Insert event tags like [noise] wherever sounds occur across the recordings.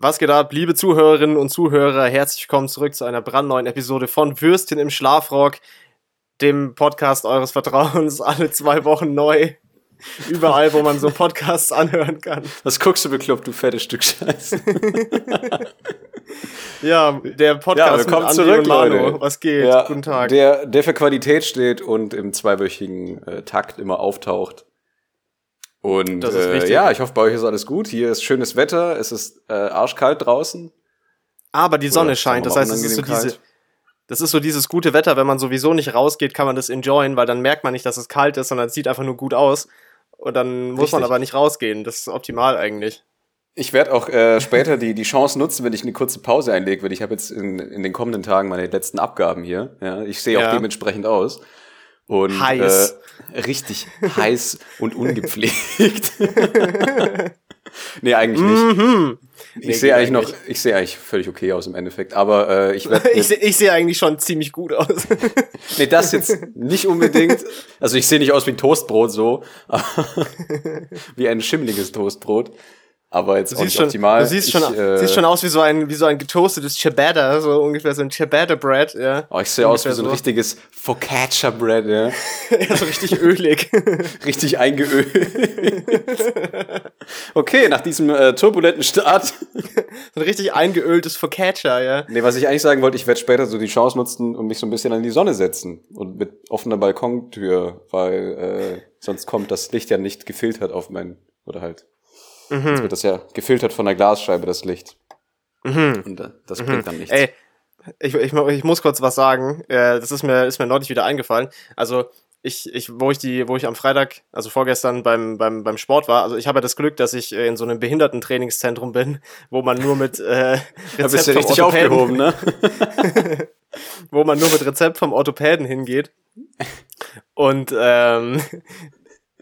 Was geht ab, liebe Zuhörerinnen und Zuhörer? Herzlich willkommen zurück zu einer brandneuen Episode von Würstchen im Schlafrock, dem Podcast eures Vertrauens, [laughs] alle zwei Wochen neu. Überall, wo man so Podcasts anhören kann. Was guckst du bekloppt, du fettes Stück Scheiße? [laughs] ja, der Podcast ja, mit zurück, und Manu. Leute. Was geht? Ja, Guten Tag. Der, der für Qualität steht und im zweiwöchigen äh, Takt immer auftaucht. Und äh, ja, ich hoffe, bei euch ist alles gut. Hier ist schönes Wetter, es ist äh, arschkalt draußen. Aber die Sonne Oder scheint, das heißt, es ist so diese, das ist so dieses gute Wetter, wenn man sowieso nicht rausgeht, kann man das enjoyen, weil dann merkt man nicht, dass es kalt ist, sondern es sieht einfach nur gut aus. Und dann muss Richtig. man aber nicht rausgehen. Das ist optimal eigentlich. Ich werde auch äh, später die, die Chance nutzen, wenn ich eine kurze Pause einlege, weil ich habe jetzt in, in den kommenden Tagen meine letzten Abgaben hier. Ja, ich sehe ja. auch dementsprechend aus. Und, heiß. Äh, richtig heiß und ungepflegt. [laughs] nee, eigentlich nicht. Mhm. Ich nee, sehe eigentlich noch, ich sehe eigentlich völlig okay aus im Endeffekt, aber äh, ich werde. [laughs] ich sehe seh eigentlich schon ziemlich gut aus. [laughs] nee, das jetzt nicht unbedingt. Also ich sehe nicht aus wie ein Toastbrot so, wie ein schimmliges Toastbrot. Aber jetzt du auch nicht schon, optimal. Du siehst, ich, schon, äh, siehst schon aus wie so ein, wie so ein getoastetes Ciabatta, so ungefähr so ein Ciabatta-Bread, ja. Oh, ich sehe aus wie so ein richtiges Focaccia-Bread, ja. [laughs] ja, so richtig ölig. [laughs] richtig eingeölt. [laughs] okay, nach diesem äh, turbulenten Start. so ein richtig eingeöltes Focaccia, ja. Nee, was ich eigentlich sagen wollte, ich werde später so die Chance nutzen und mich so ein bisschen an die Sonne setzen. Und mit offener Balkontür, weil äh, sonst kommt das Licht ja nicht gefiltert auf mein, oder halt Mhm. Jetzt wird das ja gefiltert von der Glasscheibe, das Licht. Mhm. Und äh, das bringt mhm. dann nichts. Ey, ich, ich, ich muss kurz was sagen. Äh, das ist mir, ist mir neulich wieder eingefallen. Also, ich, ich, wo ich die, wo ich am Freitag, also vorgestern beim, beim, beim Sport war, also ich habe ja das Glück, dass ich äh, in so einem Behindertentrainingszentrum bin, [laughs] wo man nur mit äh, [laughs] Rezept da bist du richtig aufgehoben, ne? [laughs] wo man nur mit Rezept vom Orthopäden hingeht. Und ähm,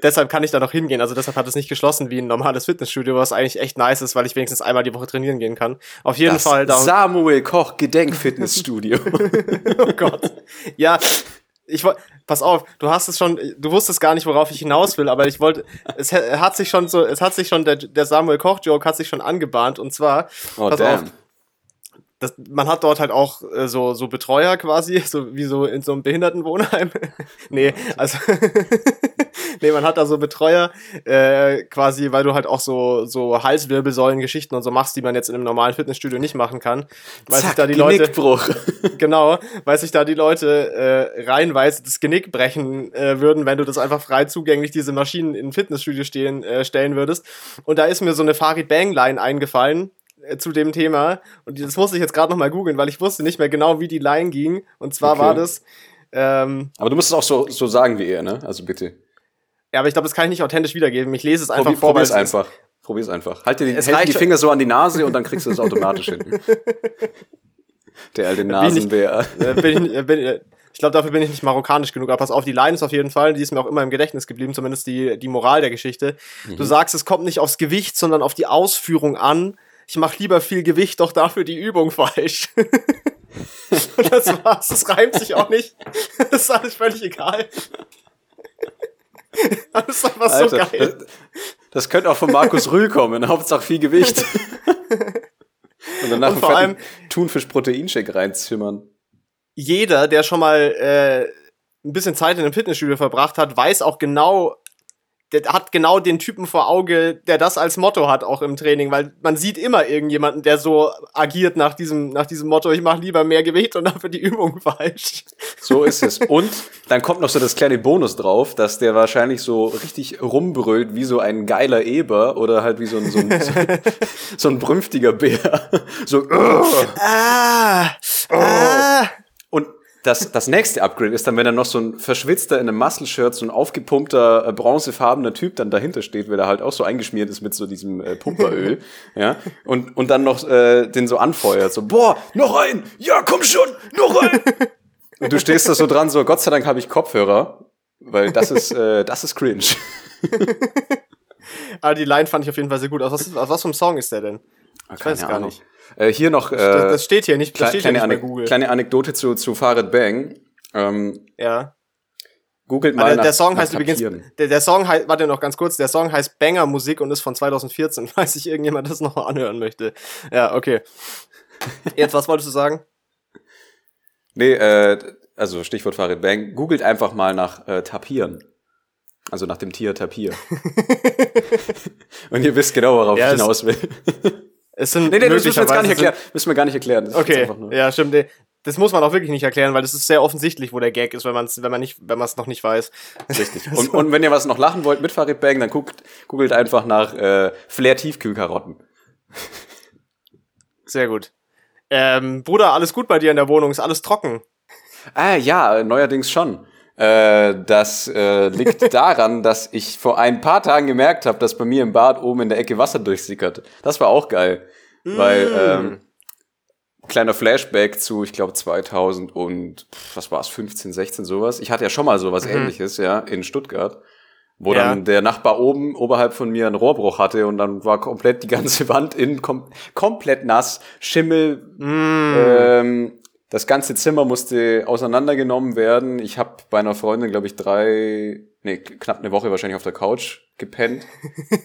deshalb kann ich da noch hingehen. Also deshalb hat es nicht geschlossen wie ein normales Fitnessstudio, was eigentlich echt nice ist, weil ich wenigstens einmal die Woche trainieren gehen kann. Auf jeden das Fall. Da Samuel Koch Gedenkfitnessstudio. [laughs] oh Gott. Ja, ich wollte, pass auf, du hast es schon, du wusstest gar nicht, worauf ich hinaus will, aber ich wollte, es hat sich schon so, es hat sich schon, der, der Samuel Koch Joke hat sich schon angebahnt und zwar, oh, pass damn. auf, das, man hat dort halt auch äh, so, so Betreuer quasi, [laughs] so wie so in so einem Behindertenwohnheim. [laughs] nee, also [laughs] nee, man hat da so Betreuer, äh, quasi, weil du halt auch so, so Halswirbelsäulen-Geschichten und so machst, die man jetzt in einem normalen Fitnessstudio nicht machen kann. Weil Zack, sich da die. Leute. genau, weil sich da die Leute äh, reihenweise das Genick brechen äh, würden, wenn du das einfach frei zugänglich diese Maschinen in Fitnessstudio stehen, äh, stellen würdest. Und da ist mir so eine Farid Bang-Line eingefallen zu dem Thema. Und das musste ich jetzt gerade nochmal googeln, weil ich wusste nicht mehr genau, wie die Line ging. Und zwar okay. war das. Ähm, aber du musst es auch so, so sagen wie er, ne? Also bitte. Ja, aber ich glaube, das kann ich nicht authentisch wiedergeben. Ich lese es einfach Probier, vor. Probier's einfach. Probier's einfach. Halt dir die, halt die Finger so an die Nase und dann kriegst du es automatisch hin. [laughs] Der alte Nasenbär. Bin ich, äh, bin ich, bin ich, ich glaube, dafür bin ich nicht marokkanisch genug. Aber pass auf, die Line ist auf jeden Fall, die ist mir auch immer im Gedächtnis geblieben, zumindest die, die Moral der Geschichte. Mhm. Du sagst, es kommt nicht aufs Gewicht, sondern auf die Ausführung an ich mache lieber viel Gewicht, doch dafür die Übung falsch. [laughs] Und das war's. Das reimt sich auch nicht. Das ist alles völlig egal. Das ist einfach Alter, so geil. Das, das, könnte auch von Markus Rühl kommen. Hauptsache viel Gewicht. Und danach Und vor allem Thunfisch-Proteinshake reinzimmern. Jeder, der schon mal äh, ein bisschen Zeit in einem Fitnessstudio verbracht hat, weiß auch genau, der hat genau den Typen vor Auge, der das als Motto hat, auch im Training, weil man sieht immer irgendjemanden, der so agiert nach diesem, nach diesem Motto, ich mache lieber mehr Gewicht und dafür die Übung [laughs] falsch. So ist es. Und dann kommt noch so das kleine Bonus drauf, dass der wahrscheinlich so richtig rumbrüllt wie so ein geiler Eber oder halt wie so ein, so ein, so, so ein brünftiger Bär. So, ah, ah. Das, das nächste Upgrade ist dann, wenn dann noch so ein verschwitzter in einem Muscle-Shirt, so ein aufgepumpter, äh, bronzefarbener Typ dann dahinter steht, weil er halt auch so eingeschmiert ist mit so diesem äh, Pumperöl, [laughs] ja, und, und dann noch äh, den so anfeuert, so, boah, noch ein, ja, komm schon, noch ein. [laughs] und du stehst da so dran, so, Gott sei Dank habe ich Kopfhörer, weil das ist, äh, das ist cringe. Aber [laughs] die Line fand ich auf jeden Fall sehr gut. Aus was, aus was für einem Song ist der denn? Ich weiß es gar nicht. Äh, hier noch. Äh, das, das, steht hier nicht. Das steht kleine, hier nicht bei Google. kleine Anekdote zu, zu Farid Bang. Ähm, ja. Googelt mal der, nach, der Song heißt übrigens, der, der Song heißt, warte noch ganz kurz, der Song heißt Banger Musik und ist von 2014, [laughs] falls sich irgendjemand das noch anhören möchte. Ja, okay. Jetzt, was wolltest du sagen? Nee, äh, also Stichwort Farid Bang. Googelt einfach mal nach äh, Tapieren. Also nach dem Tier Tapir. [laughs] Und ihr wisst genau, worauf Ja, ich hinaus will. Es sind Nee, nee, das müssen wir jetzt gar nicht erklären. Müssen wir gar nicht erklären. Das Okay, ja, stimmt. nee. Das muss man auch wirklich nicht erklären, weil das ist sehr offensichtlich, wo der Gag ist, wenn man es wenn man nicht, wenn man es noch nicht weiß. Richtig. [laughs] Und, und wenn ihr was noch lachen wollt mit Farid Bang, dann guckt, googelt einfach nach äh, Flair Tiefkühlkarotten. [laughs] Sehr gut. Ähm, Bruder, alles gut bei dir in der Wohnung? Ist alles trocken? Ah ja, neuerdings schon. Äh, das äh, liegt [laughs] daran, dass ich vor ein paar Tagen gemerkt habe, dass bei mir im Bad oben in der Ecke Wasser durchsickert. Das war auch geil. Weil, ähm, kleiner Flashback zu, ich glaube, 2000 und, pff, was war es, 15, 16, sowas. Ich hatte ja schon mal sowas ähnliches, ja, in Stuttgart. Wo Ja. dann der Nachbar oben, oberhalb von mir, einen Rohrbruch hatte und dann war komplett die ganze [laughs] Wand innen kom komplett nass, Schimmel, ähm, das ganze Zimmer musste auseinandergenommen werden. Ich habe bei einer Freundin, glaube ich, drei, nee, knapp eine Woche wahrscheinlich auf der Couch gepennt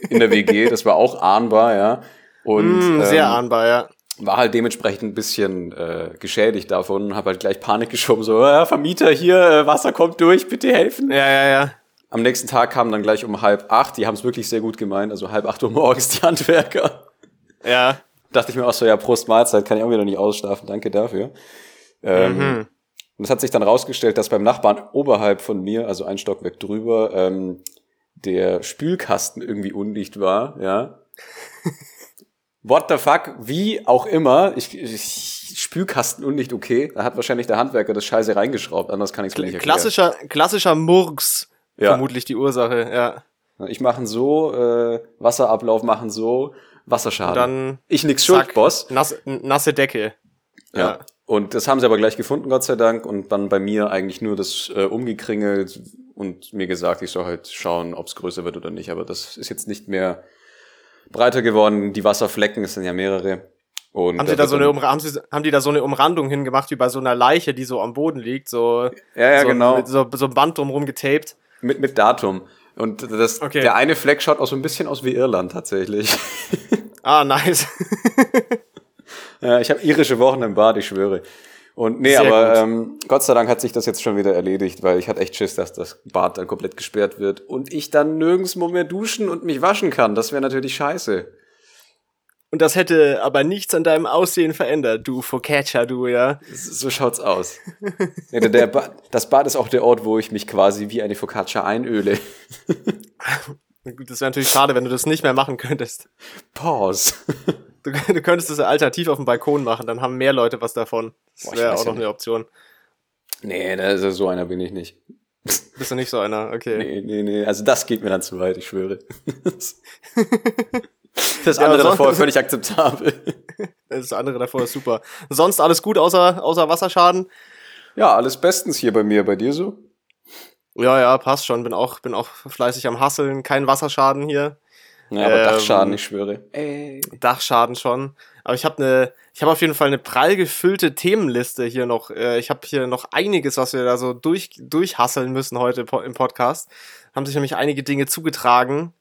in der WG. [laughs] Das war auch ahnbar, ja. Und Mm, sehr ähm, ahnbar, ja. war halt dementsprechend ein bisschen äh, geschädigt davon und habe halt gleich Panik geschoben, so, ja, Vermieter hier, äh, Wasser kommt durch, bitte helfen. Ja, ja, ja. Am nächsten Tag kamen dann gleich um halb acht, die haben es wirklich sehr gut gemeint, also halb acht Uhr morgens die Handwerker. Ja. Dachte ich mir auch so, ja, Prost Mahlzeit, kann ich auch wieder nicht ausschlafen, danke dafür. Ähm, Mhm. Und es hat sich dann rausgestellt, dass beim Nachbarn oberhalb von mir, also ein Stockwerk drüber, ähm, der Spülkasten irgendwie undicht war, ja. [laughs] What the fuck, wie auch immer, ich, ich Spülkasten undicht, okay, da hat wahrscheinlich der Handwerker das Scheiße reingeschraubt, anders kann ich es mir nicht erklären. Klassischer, klassischer Murks. Ja. Vermutlich die Ursache, ja. Ich machen so, äh, Wasserablauf machen so, Wasserschaden. Dann ich nix schuld, Boss. Nass, nasse Decke. Ja. Und das haben sie aber gleich gefunden, Gott sei Dank. Und dann bei mir eigentlich nur das äh, umgekringelt und mir gesagt, ich soll halt schauen, ob es größer wird oder nicht. Aber das ist jetzt nicht mehr breiter geworden. Die Wasserflecken, es sind ja mehrere. Und Haben, sie da so eine, Umra- haben, sie, haben die da so eine Umrandung hingemacht, wie bei so einer Leiche, die so am Boden liegt, so, Ja, ja, so, genau. mit so, so ein Band drumrum getaped. Mit, mit Datum. Und das, Okay. der eine Fleck schaut auch so ein bisschen aus wie Irland tatsächlich. Ah, nice. [laughs] Ja, ich habe irische Wochen im Bad, ich schwöre. Und nee, Sehr aber gut. ähm, Gott sei Dank hat sich das jetzt schon wieder erledigt, weil ich hatte echt Schiss, dass das Bad dann komplett gesperrt wird und ich dann nirgendwo mehr duschen und mich waschen kann. Das wäre natürlich scheiße. Und das hätte aber nichts an deinem Aussehen verändert, du Focaccia, du, ja. So schaut's aus. der ba das Bad ist auch der Ort, wo ich mich quasi wie eine Focaccia einöle. [laughs] Das wäre natürlich schade, wenn du das nicht mehr machen könntest. Pause. Du, du könntest das ja alternativ auf dem Balkon machen, dann haben mehr Leute was davon. Das wäre auch ja noch eine Option. nee, das ist so einer bin ich nicht. Bist du nicht so einer? Okay. Nee, nee, nee. Also das geht mir dann zu weit, ich schwöre. [laughs] das Ja, andere aber davor sonst- völlig akzeptabel. Das andere davor ist super. Sonst alles gut außer, außer Wasserschaden? Ja, alles bestens hier bei mir, bei dir so? Ja, ja, passt schon. Bin auch, bin auch fleißig am Hasseln. Kein Wasserschaden hier. Ja, aber Ähm, Dachschaden, ich schwöre. Ey. Dachschaden schon. Aber ich habe eine, ich habe auf jeden Fall eine prall gefüllte Themenliste hier noch. Äh, Ich habe hier noch einiges, was wir da so durch, durchhasseln müssen heute im Podcast. Haben sich nämlich einige Dinge zugetragen,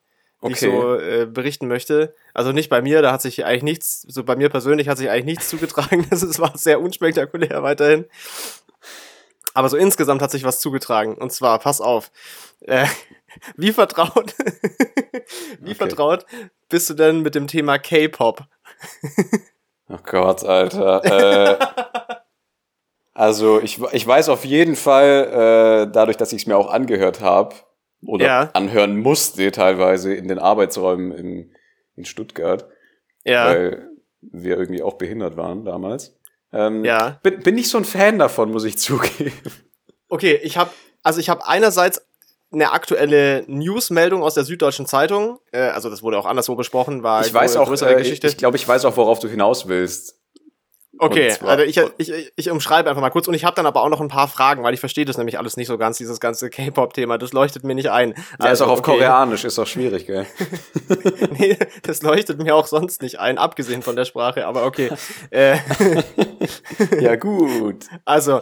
die ich Okay. so äh, berichten möchte. Also nicht bei mir, da hat sich eigentlich nichts, so bei mir persönlich hat sich eigentlich nichts zugetragen. [laughs] Das ist, war sehr unspektakulär weiterhin. Aber so insgesamt hat sich was zugetragen. Und zwar, pass auf. Äh, wie vertraut, [laughs] wie Okay. vertraut bist du denn mit dem Thema K-Pop? Oh Gott, Alter. Äh, [laughs] also ich, ich weiß auf jeden Fall, äh, dadurch, dass ich es mir auch angehört habe oder Ja. anhören musste teilweise in den Arbeitsräumen in, in Stuttgart, Ja, weil wir irgendwie auch behindert waren damals. Ähm, ja. bin, bin nicht so ein Fan davon, muss ich [laughs] zugeben. Okay, ich habe also ich habe einerseits eine aktuelle Newsmeldung aus der Süddeutschen Zeitung, äh, also das wurde auch anderswo besprochen, war Ich weiß auch, größere äh, ich, Geschichte. ich glaube, ich weiß auch, worauf du hinaus willst. Okay, also ich, ich, ich umschreibe einfach mal kurz und ich habe dann aber auch noch ein paar Fragen, weil ich verstehe das nämlich alles nicht so ganz, dieses ganze K-Pop-Thema, das leuchtet mir nicht ein. Ja, also, ist auch auf okay. Koreanisch, ist auch schwierig, gell? [laughs] nee, das leuchtet mir auch sonst nicht ein, abgesehen von der Sprache, aber okay. Äh, [laughs] ja, gut. Also,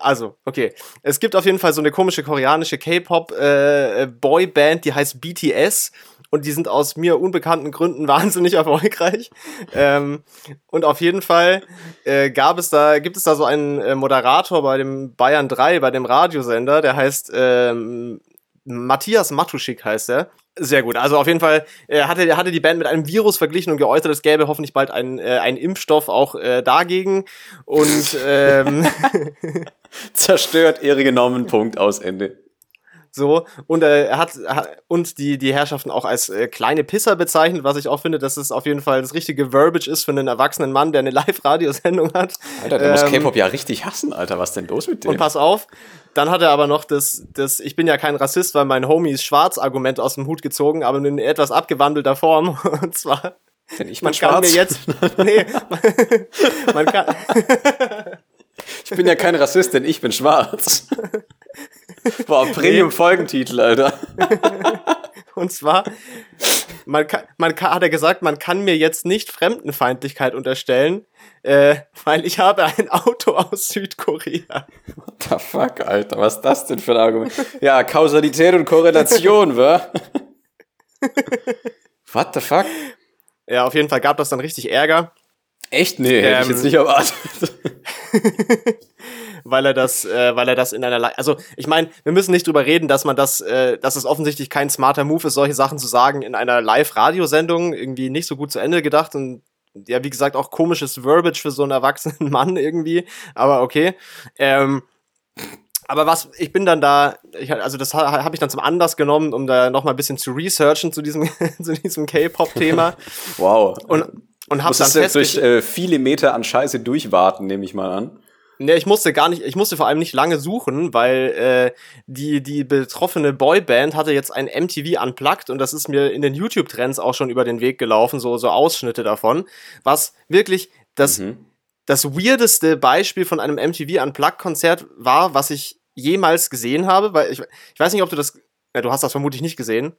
also, okay. Es gibt auf jeden Fall so eine komische koreanische K-Pop-Boy-Band, äh, die heißt BTS und die sind aus mir unbekannten Gründen [laughs] wahnsinnig erfolgreich. Ähm, und auf jeden Fall äh, gab es da, gibt es da so einen äh, Moderator bei dem Bayern 3, bei dem Radiosender, der heißt ähm, Matthias Matuschik heißt er. Sehr gut. Also auf jeden Fall äh, hatte, hatte die Band mit einem Virus verglichen und geäußert, es gäbe hoffentlich bald einen, äh, einen Impfstoff auch äh, dagegen. Und ähm, [laughs] zerstört Ehre genommen, Punkt aus Ende. So, und äh, er hat, und die, die Herrschaften auch als äh, kleine Pisser bezeichnet, was ich auch finde, dass es auf jeden Fall das richtige Verbiage ist für einen erwachsenen Mann, der eine [laughs] Live-Radiosendung hat. Alter, der ähm, muss K-Pop ja richtig hassen, Alter. Was denn los mit dem? Und pass auf, dann hat er aber noch das, das Ich bin ja kein Rassist, weil mein Homie ist schwarz Argument aus dem Hut gezogen, aber in etwas abgewandelter Form. [laughs] Und zwar. Denn ich man schwarz? kann mir jetzt. Nee, [laughs] man kann. ich bin ja kein Rassist, denn ich bin schwarz. [laughs] Boah, Premium-Folgentitel, Alter. [laughs] Und zwar, man kann, man kann, hat er gesagt, man kann mir jetzt nicht Fremdenfeindlichkeit unterstellen, äh, weil ich habe ein Auto aus Südkorea. What the fuck, Alter, was ist das denn für ein Argument? Ja, Kausalität und Korrelation, wa? [laughs] What the fuck? Ja, auf jeden Fall gab das dann richtig Ärger. Echt? Nee, ähm, hätte ich jetzt ähm, nicht erwartet. [laughs] weil er das, äh, weil er das in einer, Le also ich meine, wir müssen nicht drüber reden, dass man das, äh, dass es offensichtlich kein smarter Move ist, solche Sachen zu sagen in einer Live-Radiosendung irgendwie nicht so gut zu Ende gedacht und ja, wie gesagt, auch komisches Verbiage für so einen erwachsenen [laughs] Mann irgendwie, aber okay. Ähm, aber was, ich bin dann da, ich, also das habe ich dann zum Anlass genommen, um da noch mal ein bisschen zu researchen zu diesem, [laughs] zu diesem K-Pop-Thema. wow. Und, und hab dann durch äh, viele Meter an Scheiße durchwarten, nehme ich mal an. Ne, ich musste gar nicht, ich musste vor allem nicht lange suchen, weil äh, die, die betroffene Boyband hatte jetzt ein MTV Unplugged und das ist mir in den YouTube-Trends auch schon über den Weg gelaufen, so, so Ausschnitte davon, was wirklich das, mhm. das weirdeste Beispiel von einem MTV Unplugged-Konzert war, was ich jemals gesehen habe, weil ich, ich weiß nicht, ob du das, ja, du hast das vermutlich nicht gesehen.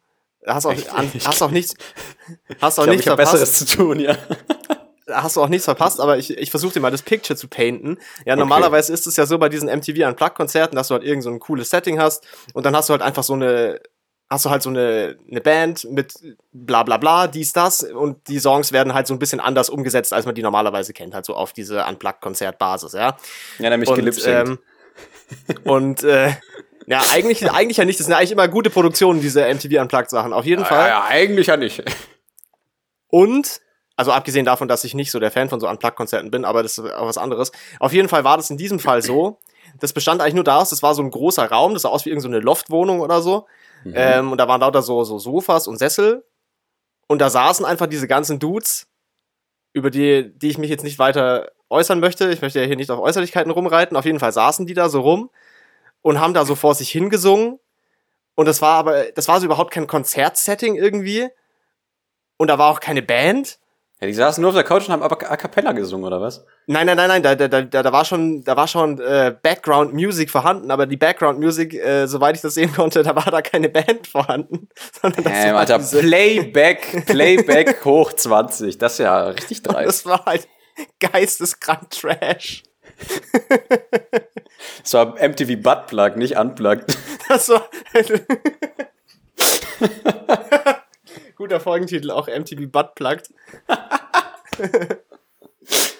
Hast auch, an, hast auch nichts, hast auch ich nichts glaub, ich verpasst. Besseres zu tun, ja hast du auch nichts verpasst, aber ich, ich versuche dir mal das Picture zu painten. Ja, normalerweise okay. ist es ja so bei diesen MTV Unplugged-Konzerten, dass du halt irgend so ein cooles Setting hast und dann hast du halt einfach so eine, hast du halt so eine, eine Band mit bla bla bla, dies, das und die Songs werden halt so ein bisschen anders umgesetzt, als man die normalerweise kennt, halt so auf diese Unplugged-Konzertbasis, ja. Ja, nämlich und, ähm, und äh, ja, eigentlich, eigentlich ja nicht. Das sind ja eigentlich immer gute Produktionen, diese MTV Unplugged-Sachen. Auf jeden ja, Fall. Ja, eigentlich ja nicht. Und also abgesehen davon, dass ich nicht so der Fan von so Unplugged-Konzerten bin, aber das ist auch was anderes. Auf jeden Fall war das in diesem Fall so. Das bestand eigentlich nur daraus, das war so ein großer Raum, das sah aus wie irgendeine so Loftwohnung oder so. Mhm. Ähm, und da waren lauter so, so Sofas und Sessel. Und da saßen einfach diese ganzen Dudes, über die, die ich mich jetzt nicht weiter äußern möchte. Ich möchte ja hier nicht auf Äußerlichkeiten rumreiten. Auf jeden Fall saßen die da so rum und haben da so vor sich hingesungen. Und das war aber, das war so überhaupt kein Konzertsetting irgendwie. Und da war auch keine Band. Ja, die saßen nur auf der Couch und haben aber a cappella gesungen, oder was? Nein, nein, nein, nein, da, da, da, da war schon, da war schon äh, Background Music vorhanden, aber die Background Music, äh, soweit ich das sehen konnte, da war da keine Band vorhanden. [laughs] Sondern das ähm, Alter, Playback, Playback [laughs] hoch 20, das ist ja richtig dreist. Das war halt geisteskrank Trash. [laughs] Das war MTV Buttplug, nicht Unplugged. [laughs] Das war. [laughs] Guter Folgentitel, auch MTV Buttplugged. [laughs]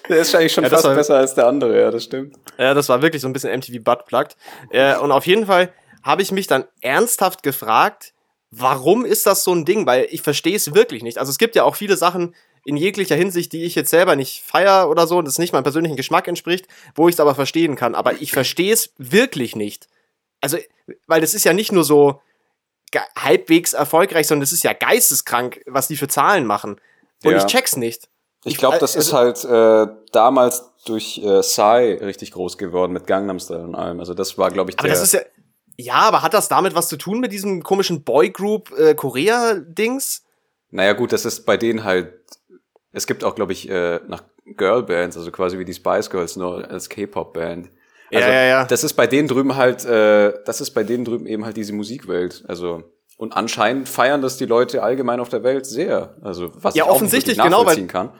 Der ist eigentlich schon ja, fast war, besser als der andere, ja, das stimmt. Ja, das war wirklich so ein bisschen MTV Buttplugged. Äh, und auf jeden Fall habe ich mich dann ernsthaft gefragt, warum ist das so ein Ding? Weil ich verstehe es wirklich nicht. Also es gibt ja auch viele Sachen in jeglicher Hinsicht, die ich jetzt selber nicht feier oder so, das nicht meinem persönlichen Geschmack entspricht, wo ich es aber verstehen kann. Aber ich verstehe es wirklich nicht. Also, weil das ist ja nicht nur so halbwegs erfolgreich, sondern das ist ja geisteskrank, was die für Zahlen machen. Und ja. ich check's nicht. Ich glaube, das also, ist halt äh, damals durch äh, Psy richtig groß geworden mit Gangnam Style und allem. Also das war, glaube ich, der. Aber das ist ja. Ja, aber hat das damit was zu tun mit diesem komischen Boygroup äh, Korea-Dings? Naja, gut, das ist bei denen halt. Es gibt auch, glaube ich, äh, nach Girlbands, also quasi wie die Spice Girls nur als K-Pop-Band. Ja, Also, ja, ja. Das ist bei denen drüben halt, äh, das ist bei denen drüben eben halt diese Musikwelt. Also und anscheinend feiern das die Leute allgemein auf der Welt sehr. Also was Ja, ich auch offensichtlich, nicht wirklich genau, weil- kann.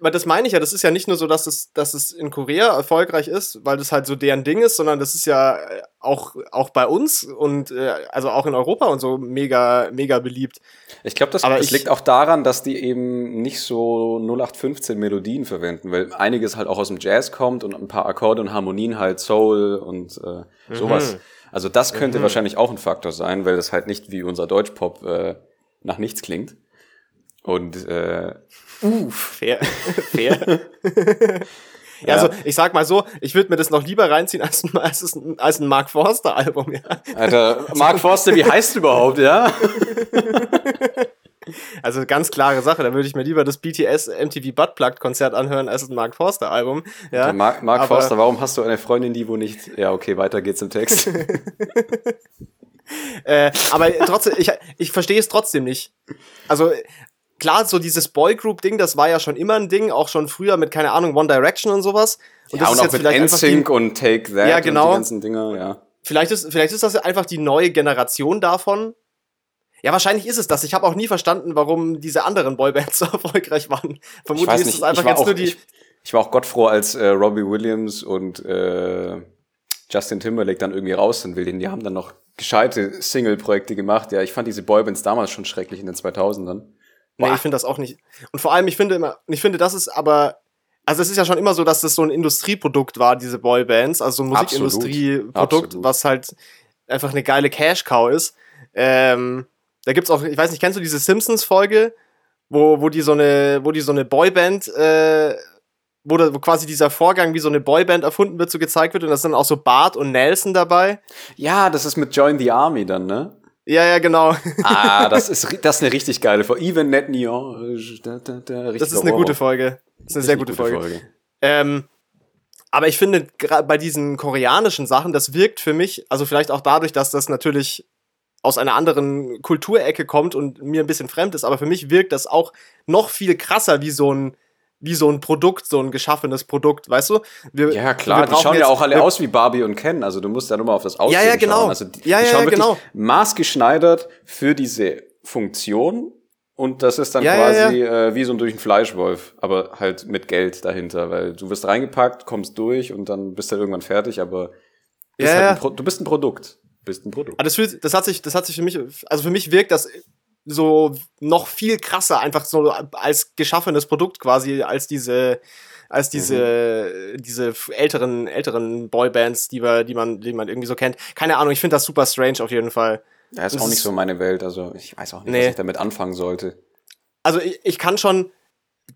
Weil das meine ich ja, das ist ja nicht nur so, dass es, dass es in Korea erfolgreich ist, weil das halt so deren Ding ist, sondern das ist ja äh, auch, auch bei uns und äh, also auch in Europa und so mega, mega beliebt. Ich glaube, das, das ich- liegt auch daran, dass die eben nicht so 0815 Melodien verwenden, weil einiges halt auch aus dem Jazz kommt und ein paar Akkorde und Harmonien halt Soul und äh, Mhm. sowas. Also das könnte wahrscheinlich auch ein Faktor sein, weil das halt nicht wie unser Deutschpop äh, nach nichts klingt. Und äh, Fair. [laughs] Fair. [laughs] ja, also ich sag mal so, ich würde mir das noch lieber reinziehen als ein, als ein, als ein Mark Forster Album, ja. Alter, Mark Forster, wie heißt du überhaupt, ja? [laughs] Also ganz klare Sache, da würde ich mir lieber das BTS MTV Buttplug Konzert anhören als ein Mark Forster Album, ja. Mark, Mark Forster, warum hast du eine Freundin, die wo nicht? Ja, okay, weiter geht's im Text. Äh, aber trotzdem, ich, ich verstehe es trotzdem nicht. Also klar, so dieses Boygroup-Ding, das war ja schon immer ein Ding, auch schon früher mit, keine Ahnung, One Direction und sowas. Und ja, und auch mit NSYNC und Take That Ja, und genau. die ganzen Dinger, ja. vielleicht, ist, vielleicht ist das einfach die neue Generation davon. Ja, wahrscheinlich ist es das. Ich habe auch nie verstanden, warum diese anderen Boybands [laughs] so erfolgreich waren. Ich Vermutlich ist es einfach jetzt auch, nur die. ich, ich war auch Gott froh, als äh, Robbie Williams und äh, Justin Timberlake dann irgendwie raus sind will. Die haben dann noch gescheite Single-Projekte gemacht. Ja, ich fand diese Boybands damals schon schrecklich in den 2000ern. Nee, Boah. ich finde das auch nicht. Und vor allem, ich finde immer, ich finde, das ist aber, also es ist ja schon immer so, dass das so ein Industrieprodukt war, diese Boybands, also so ein. Musikindustrieprodukt, was halt einfach eine geile Cash-Cow ist. Ähm, da gibt's auch, ich weiß nicht, kennst du diese Simpsons-Folge, wo, wo die so eine, wo die so eine Boyband, äh, wo, da, wo quasi dieser Vorgang, wie so eine Boyband erfunden wird, so gezeigt wird und da sind auch so Bart und Nelson dabei. Ja, das ist mit Join the Army dann, ne? Ja, ja, genau. Ah, [laughs] das ist, das ist eine richtig geile Folge. Even Net Neon. Da, da, da, Das ist eine gute Folge. Das ist eine sehr gute, Folge. Ähm, aber ich finde, gerade bei diesen koreanischen Sachen, das wirkt für mich, also vielleicht auch dadurch, dass das natürlich aus einer anderen Kulturecke kommt und mir ein bisschen fremd ist, aber für mich wirkt das auch noch viel krasser wie so ein, wie so ein Produkt, so ein geschaffenes Produkt, weißt du? Wir, Ja, klar, wir die schauen ja auch alle aus wie Barbie und Ken. Also du musst ja nur mal auf das Aussehen Ja, ja, genau. schauen. Also die, Ja, die ja, schauen ja, genau. maßgeschneidert für diese Funktion. Und das ist dann Ja, ja, quasi Äh, wie so ein durch einen Fleischwolf, aber halt mit Geld dahinter, weil du wirst reingepackt, kommst durch und dann bist du irgendwann fertig, aber Ja, halt ja. du bist ein Produkt. Bist ein Produkt. Aber das, fühlt, das hat sich, das hat sich für mich, also für mich wirkt das so noch viel krasser, einfach so als geschaffenes Produkt quasi, als diese, als diese, diese f- älteren, älteren Boybands, die wir, die man, die man irgendwie so kennt. Keine Ahnung, ich finde das super strange auf jeden Fall. Ja, ist das auch nicht so meine Welt, also ich weiß auch nicht, Nee. was ich damit anfangen sollte. Also ich, ich kann schon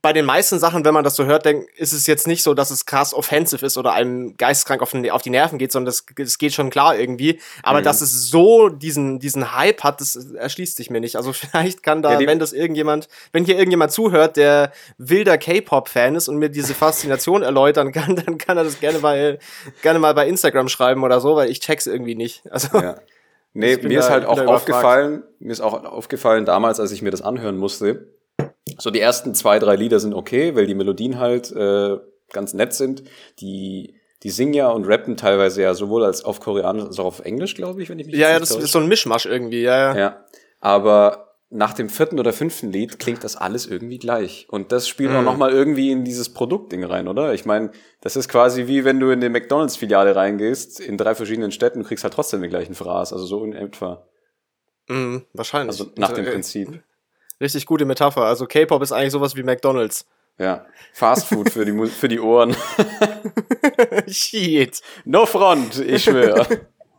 bei den meisten Sachen, wenn man das so hört, denken, ist es jetzt nicht so, dass es krass offensiv ist oder einem geisteskrank auf, den, auf die Nerven geht, sondern das, das geht schon klar irgendwie. Aber Mhm. dass es so diesen, diesen Hype hat, das erschließt sich mir nicht. Also [laughs] vielleicht kann da, Ja, wenn das irgendjemand, wenn hier irgendjemand zuhört, der wilder K-Pop-Fan ist und mir diese Faszination [laughs] erläutern kann, dann kann er das gerne mal, gerne mal bei Instagram schreiben oder so, weil ich check's irgendwie nicht. Also Ja. [laughs] Nee, mir ist halt auch aufgefallen, mir ist auch aufgefallen damals, als ich mir das anhören musste. So die ersten zwei, drei Lieder sind okay, weil die Melodien halt äh, ganz nett sind. Die, die singen ja und rappen teilweise ja sowohl als auf Koreanisch als auch auf Englisch, glaube ich, wenn ich mich ja, ja, das ist so ein Mischmasch irgendwie, ja, ja. Ja, aber nach dem vierten oder fünften Lied klingt das alles irgendwie gleich. Und das spielt auch Mhm. noch mal irgendwie in dieses Produktding rein, oder? Ich meine, das ist quasi wie wenn du in die McDonalds-Filiale reingehst, in drei verschiedenen Städten, kriegst halt trotzdem den gleichen Fraß. Also so in etwa. Mhm, wahrscheinlich. Also nach dem Äh, Prinzip. Richtig gute Metapher. Also K-Pop ist eigentlich sowas wie McDonalds. Ja. Fast Food für die, [laughs] für die Ohren. [laughs] Shit. No front, ich schwöre.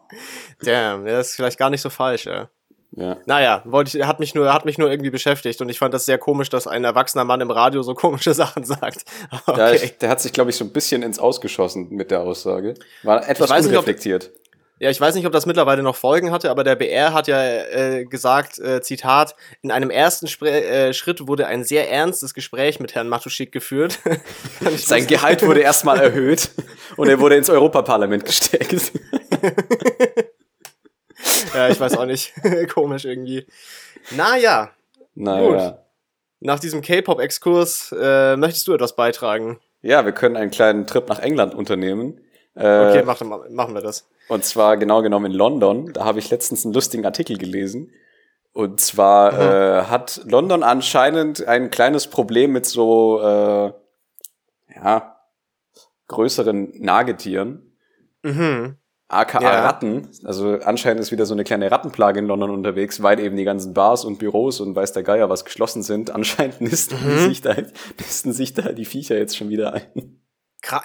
[laughs] Damn, das ist vielleicht gar nicht so falsch, ja. Ja. Naja, wollte ich, hat mich nur, hat mich nur irgendwie beschäftigt und ich fand das sehr komisch, dass ein erwachsener Mann im Radio so komische Sachen sagt. Der, Okay. der hat sich, glaube ich, so ein bisschen ins Ausgeschossen mit der Aussage. War etwas Ich weiß nicht, unreflektiert. Ja, ich weiß nicht, ob das mittlerweile noch Folgen hatte, aber der BR hat ja äh, gesagt, äh, Zitat, in einem ersten Spre äh, Schritt wurde ein sehr ernstes Gespräch mit Herrn Matuschik geführt. [laughs] Sein. Gehalt wurde erstmal erhöht und er wurde ins Europaparlament gesteckt. [laughs] Ja, ich weiß auch nicht. [laughs] Komisch irgendwie. Naja, Naja. nach diesem K-Pop-Exkurs äh, möchtest du etwas beitragen? Ja, wir können einen kleinen Trip nach England unternehmen. Äh, okay, machen, machen wir das. Und zwar genau genommen in London. Da habe ich letztens einen lustigen Artikel gelesen. Und zwar mhm. äh, hat London anscheinend ein kleines Problem mit so äh, ja größeren Nagetieren. Mhm. AKA ja. Ratten. Also anscheinend ist wieder so eine kleine Rattenplage in London unterwegs, weil eben die ganzen Bars und Büros und weiß der Geier was geschlossen sind. Anscheinend nisten, mhm. sich, da, [laughs] nisten sich da die Viecher jetzt schon wieder ein.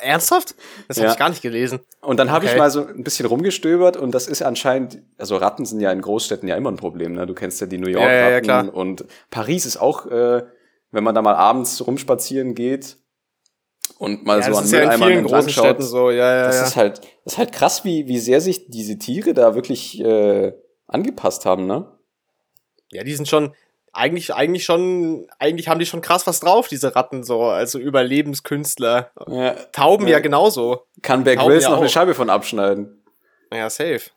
Ernsthaft? Das habe ja. ich gar nicht gelesen. Und dann habe okay. ich mal so ein bisschen rumgestöbert und das ist anscheinend, also Ratten sind ja in Großstädten ja immer ein Problem. Ne? Du kennst ja die New York Ratten ja, ja, und Paris ist auch, äh, wenn man da mal abends rumspazieren geht, und mal so an Mülleimer ja in großen Städten so, ja, ja, das ist halt, das ist halt krass, wie, wie sehr sich diese Tiere da wirklich äh, angepasst haben, ne? Ja, die sind schon, eigentlich, eigentlich schon, eigentlich haben die schon krass was drauf, diese Ratten so, also Überlebenskünstler. Ja, Tauben ja, ja genauso. Kann Bear Grylls ja noch auch. eine Scheibe von abschneiden. Ja, safe.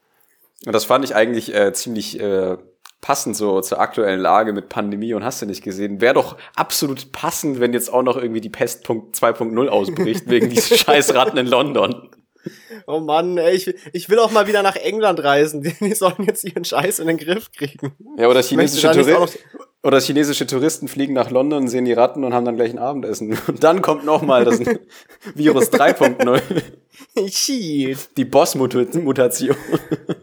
Und das fand ich eigentlich äh, ziemlich äh, passend so zur aktuellen Lage mit Pandemie und hast du nicht gesehen. Wäre doch absolut passend, wenn jetzt auch noch irgendwie die Pest 2.0 ausbricht [laughs] wegen diesen Scheißratten in London. Oh Mann, ey, ich, ich will auch mal wieder nach England reisen. [laughs] Die sollen jetzt ihren Scheiß in den Griff kriegen. Ja, oder chinesische, Touristen, oder chinesische Touristen fliegen nach London, sehen die Ratten und haben dann gleich ein Abendessen. [laughs] Und dann kommt noch mal das [laughs] Virus 3.0. Die Boss-Mutation. [laughs]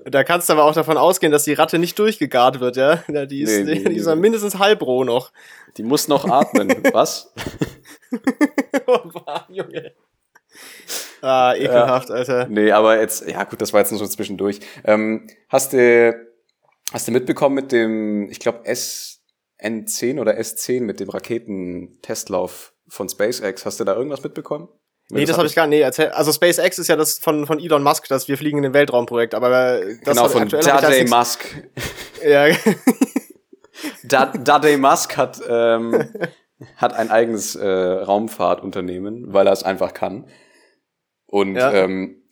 Da kannst du aber auch davon ausgehen, dass die Ratte nicht durchgegart wird, ja? Die ist, nee, die, die ist mindestens halbroh noch. Die muss noch atmen. Was? oh Mann, Junge. Ah, ekelhaft, ja. Alter. Nee, aber jetzt, ja gut, das war jetzt nur so zwischendurch. Ähm, hast du, hast du mitbekommen mit dem, ich glaube, SN10 oder S10 mit dem Raketentestlauf von SpaceX? Hast du da irgendwas mitbekommen? Nee, das, das habe ich gar nicht erzählt. Also SpaceX ist ja das von, von Elon Musk, das Wir fliegen in den Weltraumprojekt, aber das Genau, von Daddy Musk. [laughs] ja. Daddy Musk hat, ähm, hat ein eigenes äh, Raumfahrtunternehmen, weil er es einfach kann. Und ja. ähm,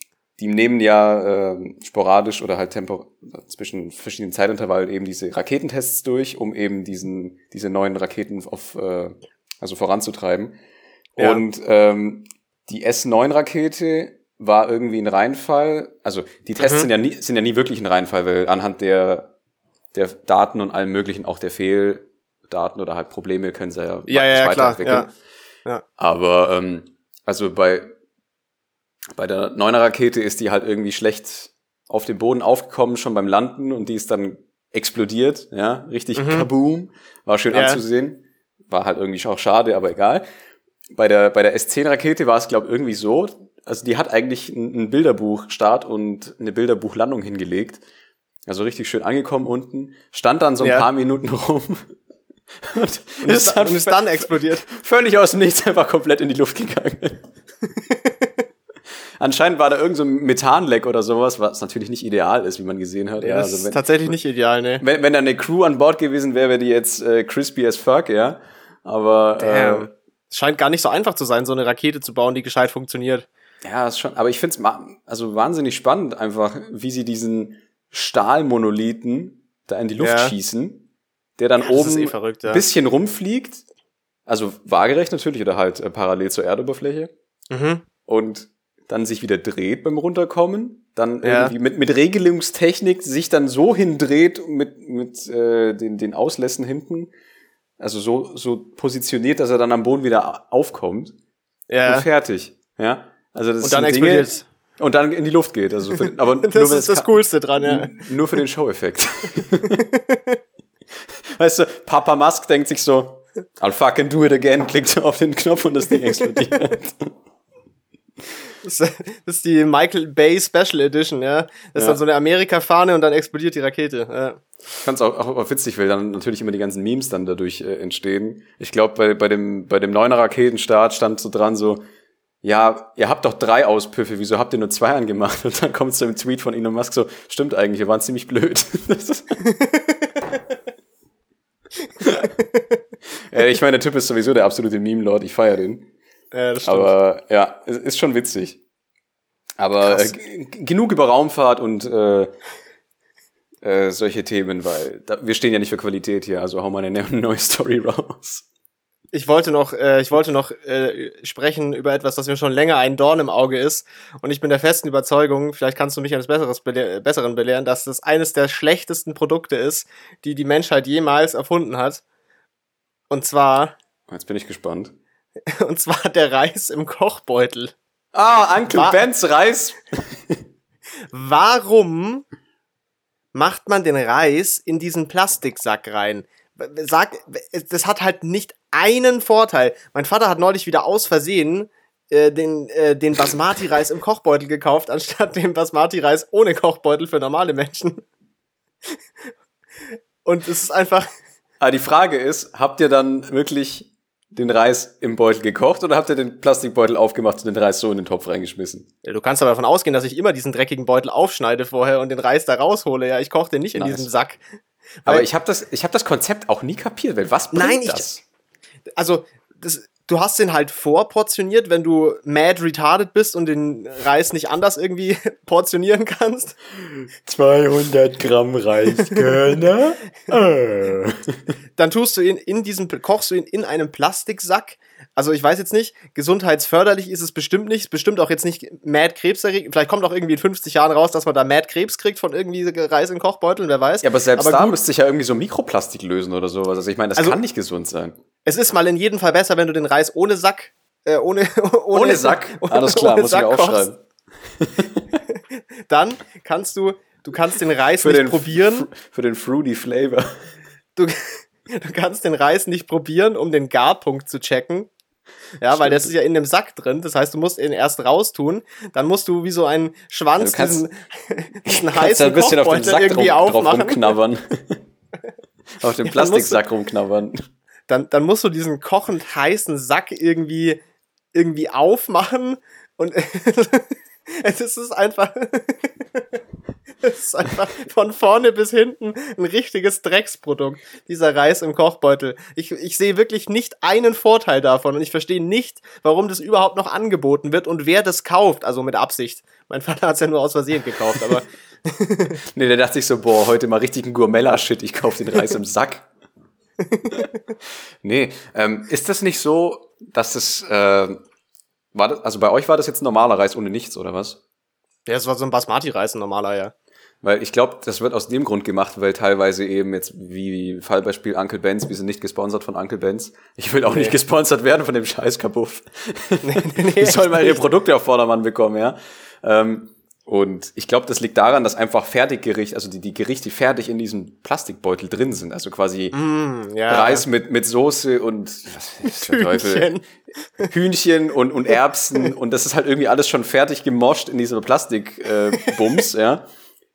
die nehmen ja äh, sporadisch oder halt tempo zwischen verschiedenen Zeitintervallen eben diese Raketentests durch, um eben diesen diese neuen Raketen auf äh, also voranzutreiben. Ja. Und ähm, die S9-Rakete war irgendwie ein Reinfall. Also die Tests mhm. sind, ja nie, sind ja nie wirklich ein Reinfall, weil anhand der, der Daten und allem möglichen, auch der Fehldaten oder halt Probleme können sie ja, ja, ja weiterentwickeln. Klar, ja. Ja. Aber ähm, also bei, bei der neuner Rakete ist die halt irgendwie schlecht auf den Boden aufgekommen, schon beim Landen und die ist dann explodiert, ja, richtig mhm. kaboom, war schön ja. anzusehen, war halt irgendwie auch schade, aber egal bei der, bei der S10-Rakete war es, glaube ich, irgendwie so, also die hat eigentlich ein, Bilderbuch-Start und eine Bilderbuchlandung hingelegt. Also richtig schön angekommen unten, stand dann so ein ja. paar Minuten rum. [laughs] Und, [laughs] und ist, dann, und ist dann explodiert. Völlig aus dem Nichts einfach komplett in die Luft gegangen. [laughs] Anscheinend war da irgend so ein Methanleck oder sowas, was natürlich nicht ideal ist, wie man gesehen hat. Ja, ja also wenn, ist tatsächlich nicht ideal, ne. Wenn, wenn da eine Crew an Bord gewesen wäre, wäre die jetzt äh, crispy as fuck, ja. Aber Damn. äh, es scheint gar nicht so einfach zu sein, so eine Rakete zu bauen, die gescheit funktioniert. Ja, ist schon, aber ich finde es also wahnsinnig spannend einfach, wie sie diesen Stahlmonolithen da in die Luft ja. schießen, der dann ja, oben eh verrückt, ja. bisschen rumfliegt, also waagerecht natürlich oder halt äh, parallel zur Erdoberfläche mhm. und dann sich wieder dreht beim Runterkommen, dann irgendwie mit, mit Regelungstechnik sich dann so hindreht mit, mit äh, den, den Auslässen hinten, also so, so positioniert, dass er dann am Boden wieder aufkommt. Ja. Und fertig. Ja. Also das und dann explodiert. Und dann in die Luft geht. Also für, [laughs] aber das nur, ist das Coolste dran, ja. Nur für den Show-Effekt. [laughs] [laughs] weißt du, Papa Musk denkt sich so, I'll fucking do it again, klickt auf den Knopf und das Ding explodiert. Das ist die Michael Bay Special Edition, ja. Das ist dann so eine Amerika-Fahne und dann explodiert die Rakete. Ja. Ich fand's auch, auch witzig, weil dann natürlich immer die ganzen Memes dann dadurch äh, entstehen. Ich glaube, bei, bei dem, bei dem neuner Raketenstart stand so dran so, ja, ihr habt doch drei Auspüffe, wieso habt ihr nur zwei angemacht? Und dann kommt so ein Tweet von Elon Musk so, stimmt eigentlich, wir waren ziemlich blöd. [laughs] ich meine, der Typ ist sowieso der absolute Meme-Lord, ich feiere den. Ja, das stimmt. Aber ja, ist schon witzig. Aber äh, genug über Raumfahrt und äh, äh, solche Themen, weil da, wir stehen ja nicht für Qualität hier, also hau mal eine [laughs] neue Story raus. ich wollte noch, äh, ich wollte noch äh, sprechen über etwas, das mir schon länger ein Dorn im Auge ist. Und ich bin der festen Überzeugung, vielleicht kannst du mich eines Besseres bele Besseren belehren, dass das eines der schlechtesten Produkte ist, die die Menschheit jemals erfunden hat. Und zwar. Jetzt bin ich gespannt. [laughs] Und zwar der Reis im Kochbeutel. Ah, Uncle War Ben's Reis. [laughs] Warum macht man den Reis in diesen Plastiksack rein? Sag, das hat halt nicht einen Vorteil. Mein Vater hat neulich wieder aus Versehen äh, den, äh, den Basmati-Reis im Kochbeutel gekauft, anstatt den Basmati-Reis ohne Kochbeutel für normale Menschen. [laughs] Und es ist einfach. Aber die Frage ist, habt ihr dann wirklich den Reis im Beutel gekocht oder habt ihr den Plastikbeutel aufgemacht und den Reis so in den Topf reingeschmissen? Ja, du kannst aber davon ausgehen, dass ich immer diesen dreckigen Beutel aufschneide vorher und den Reis da raushole. Ja, ich koche den nicht in nice. diesem Sack. Aber ich habe das, ich hab das Konzept auch nie kapiert, weil was bringt Nein, das? Ich, also, das, du hast den halt vorportioniert, wenn du mad retarded bist und den Reis nicht anders irgendwie [laughs] portionieren kannst. 200 Gramm Reiskörner. [laughs] äh. Dann tust du ihn in diesem, kochst du ihn in einem Plastiksack. Also ich weiß jetzt nicht, gesundheitsförderlich ist es bestimmt nicht, bestimmt auch jetzt nicht mad krebserregend. Vielleicht kommt auch irgendwie in 50 Jahren raus, dass man da mad Krebs kriegt von irgendwie Reis in Kochbeuteln, wer weiß. Ja, aber selbst aber da müsste sich ja irgendwie so Mikroplastik lösen oder sowas. Also ich meine, das also, kann nicht gesund sein. Es ist mal in jedem Fall besser, wenn du den Reis ohne Sack, äh, ohne, [laughs] ohne, ohne Sack. Ohne, Alles klar, muss Sack ich aufschreiben. [laughs] Dann kannst du, du kannst den Reis für nicht den probieren. Für den fruity Flavor. [laughs] Du, du kannst den Reis nicht probieren, um den Garpunkt zu checken. Ja, Stimmt. weil das ist ja in dem Sack drin. Das heißt, du musst ihn erst raustun. Dann musst du wie so ein Schwanz ja, diesen, diesen heißen ein bisschen auf den Sack irgendwie rum, aufmachen. Drauf rumknabbern. auf dem Plastiksack rumknabbern dann, dann musst du diesen kochend heißen Sack irgendwie, irgendwie aufmachen und [laughs] es ist einfach, [laughs] es ist einfach von vorne bis hinten ein richtiges Drecksprodukt, dieser Reis im Kochbeutel. Ich, ich sehe wirklich nicht einen Vorteil davon und ich verstehe nicht, warum das überhaupt noch angeboten wird und wer das kauft, also mit Absicht. Mein Vater hat es ja nur aus Versehen gekauft, aber. [laughs] nee, der dachte sich so, boah, heute mal richtig ein Gourmella-Shit, ich kaufe den Reis im Sack. [laughs] nee, ähm, ist das nicht so, dass es, äh, war das, also bei euch war das jetzt ein normaler Reis ohne nichts, oder was? Ja, es war so ein Basmati-Reis, ein normaler, ja. Weil ich glaube, das wird aus dem Grund gemacht, weil teilweise eben jetzt wie Fallbeispiel Uncle Benz, wir sind nicht gesponsert von Uncle Benz. Ich will auch nee. nicht gesponsert werden von dem scheiß Kabuff. [laughs] Nee, nee, nee, die sollen mal ihre Produkte auf Vordermann bekommen, ja. Ähm, und ich glaube, das liegt daran, dass einfach Fertiggericht, also die, die Gerichte fertig in diesem Plastikbeutel drin sind. Also quasi mm, ja. Reis mit, mit Soße und was ist [laughs] der Teufel? Hühnchen und, und Erbsen. [laughs] und das ist halt irgendwie alles schon fertig gemoscht in diesem Plastikbums, äh, ja.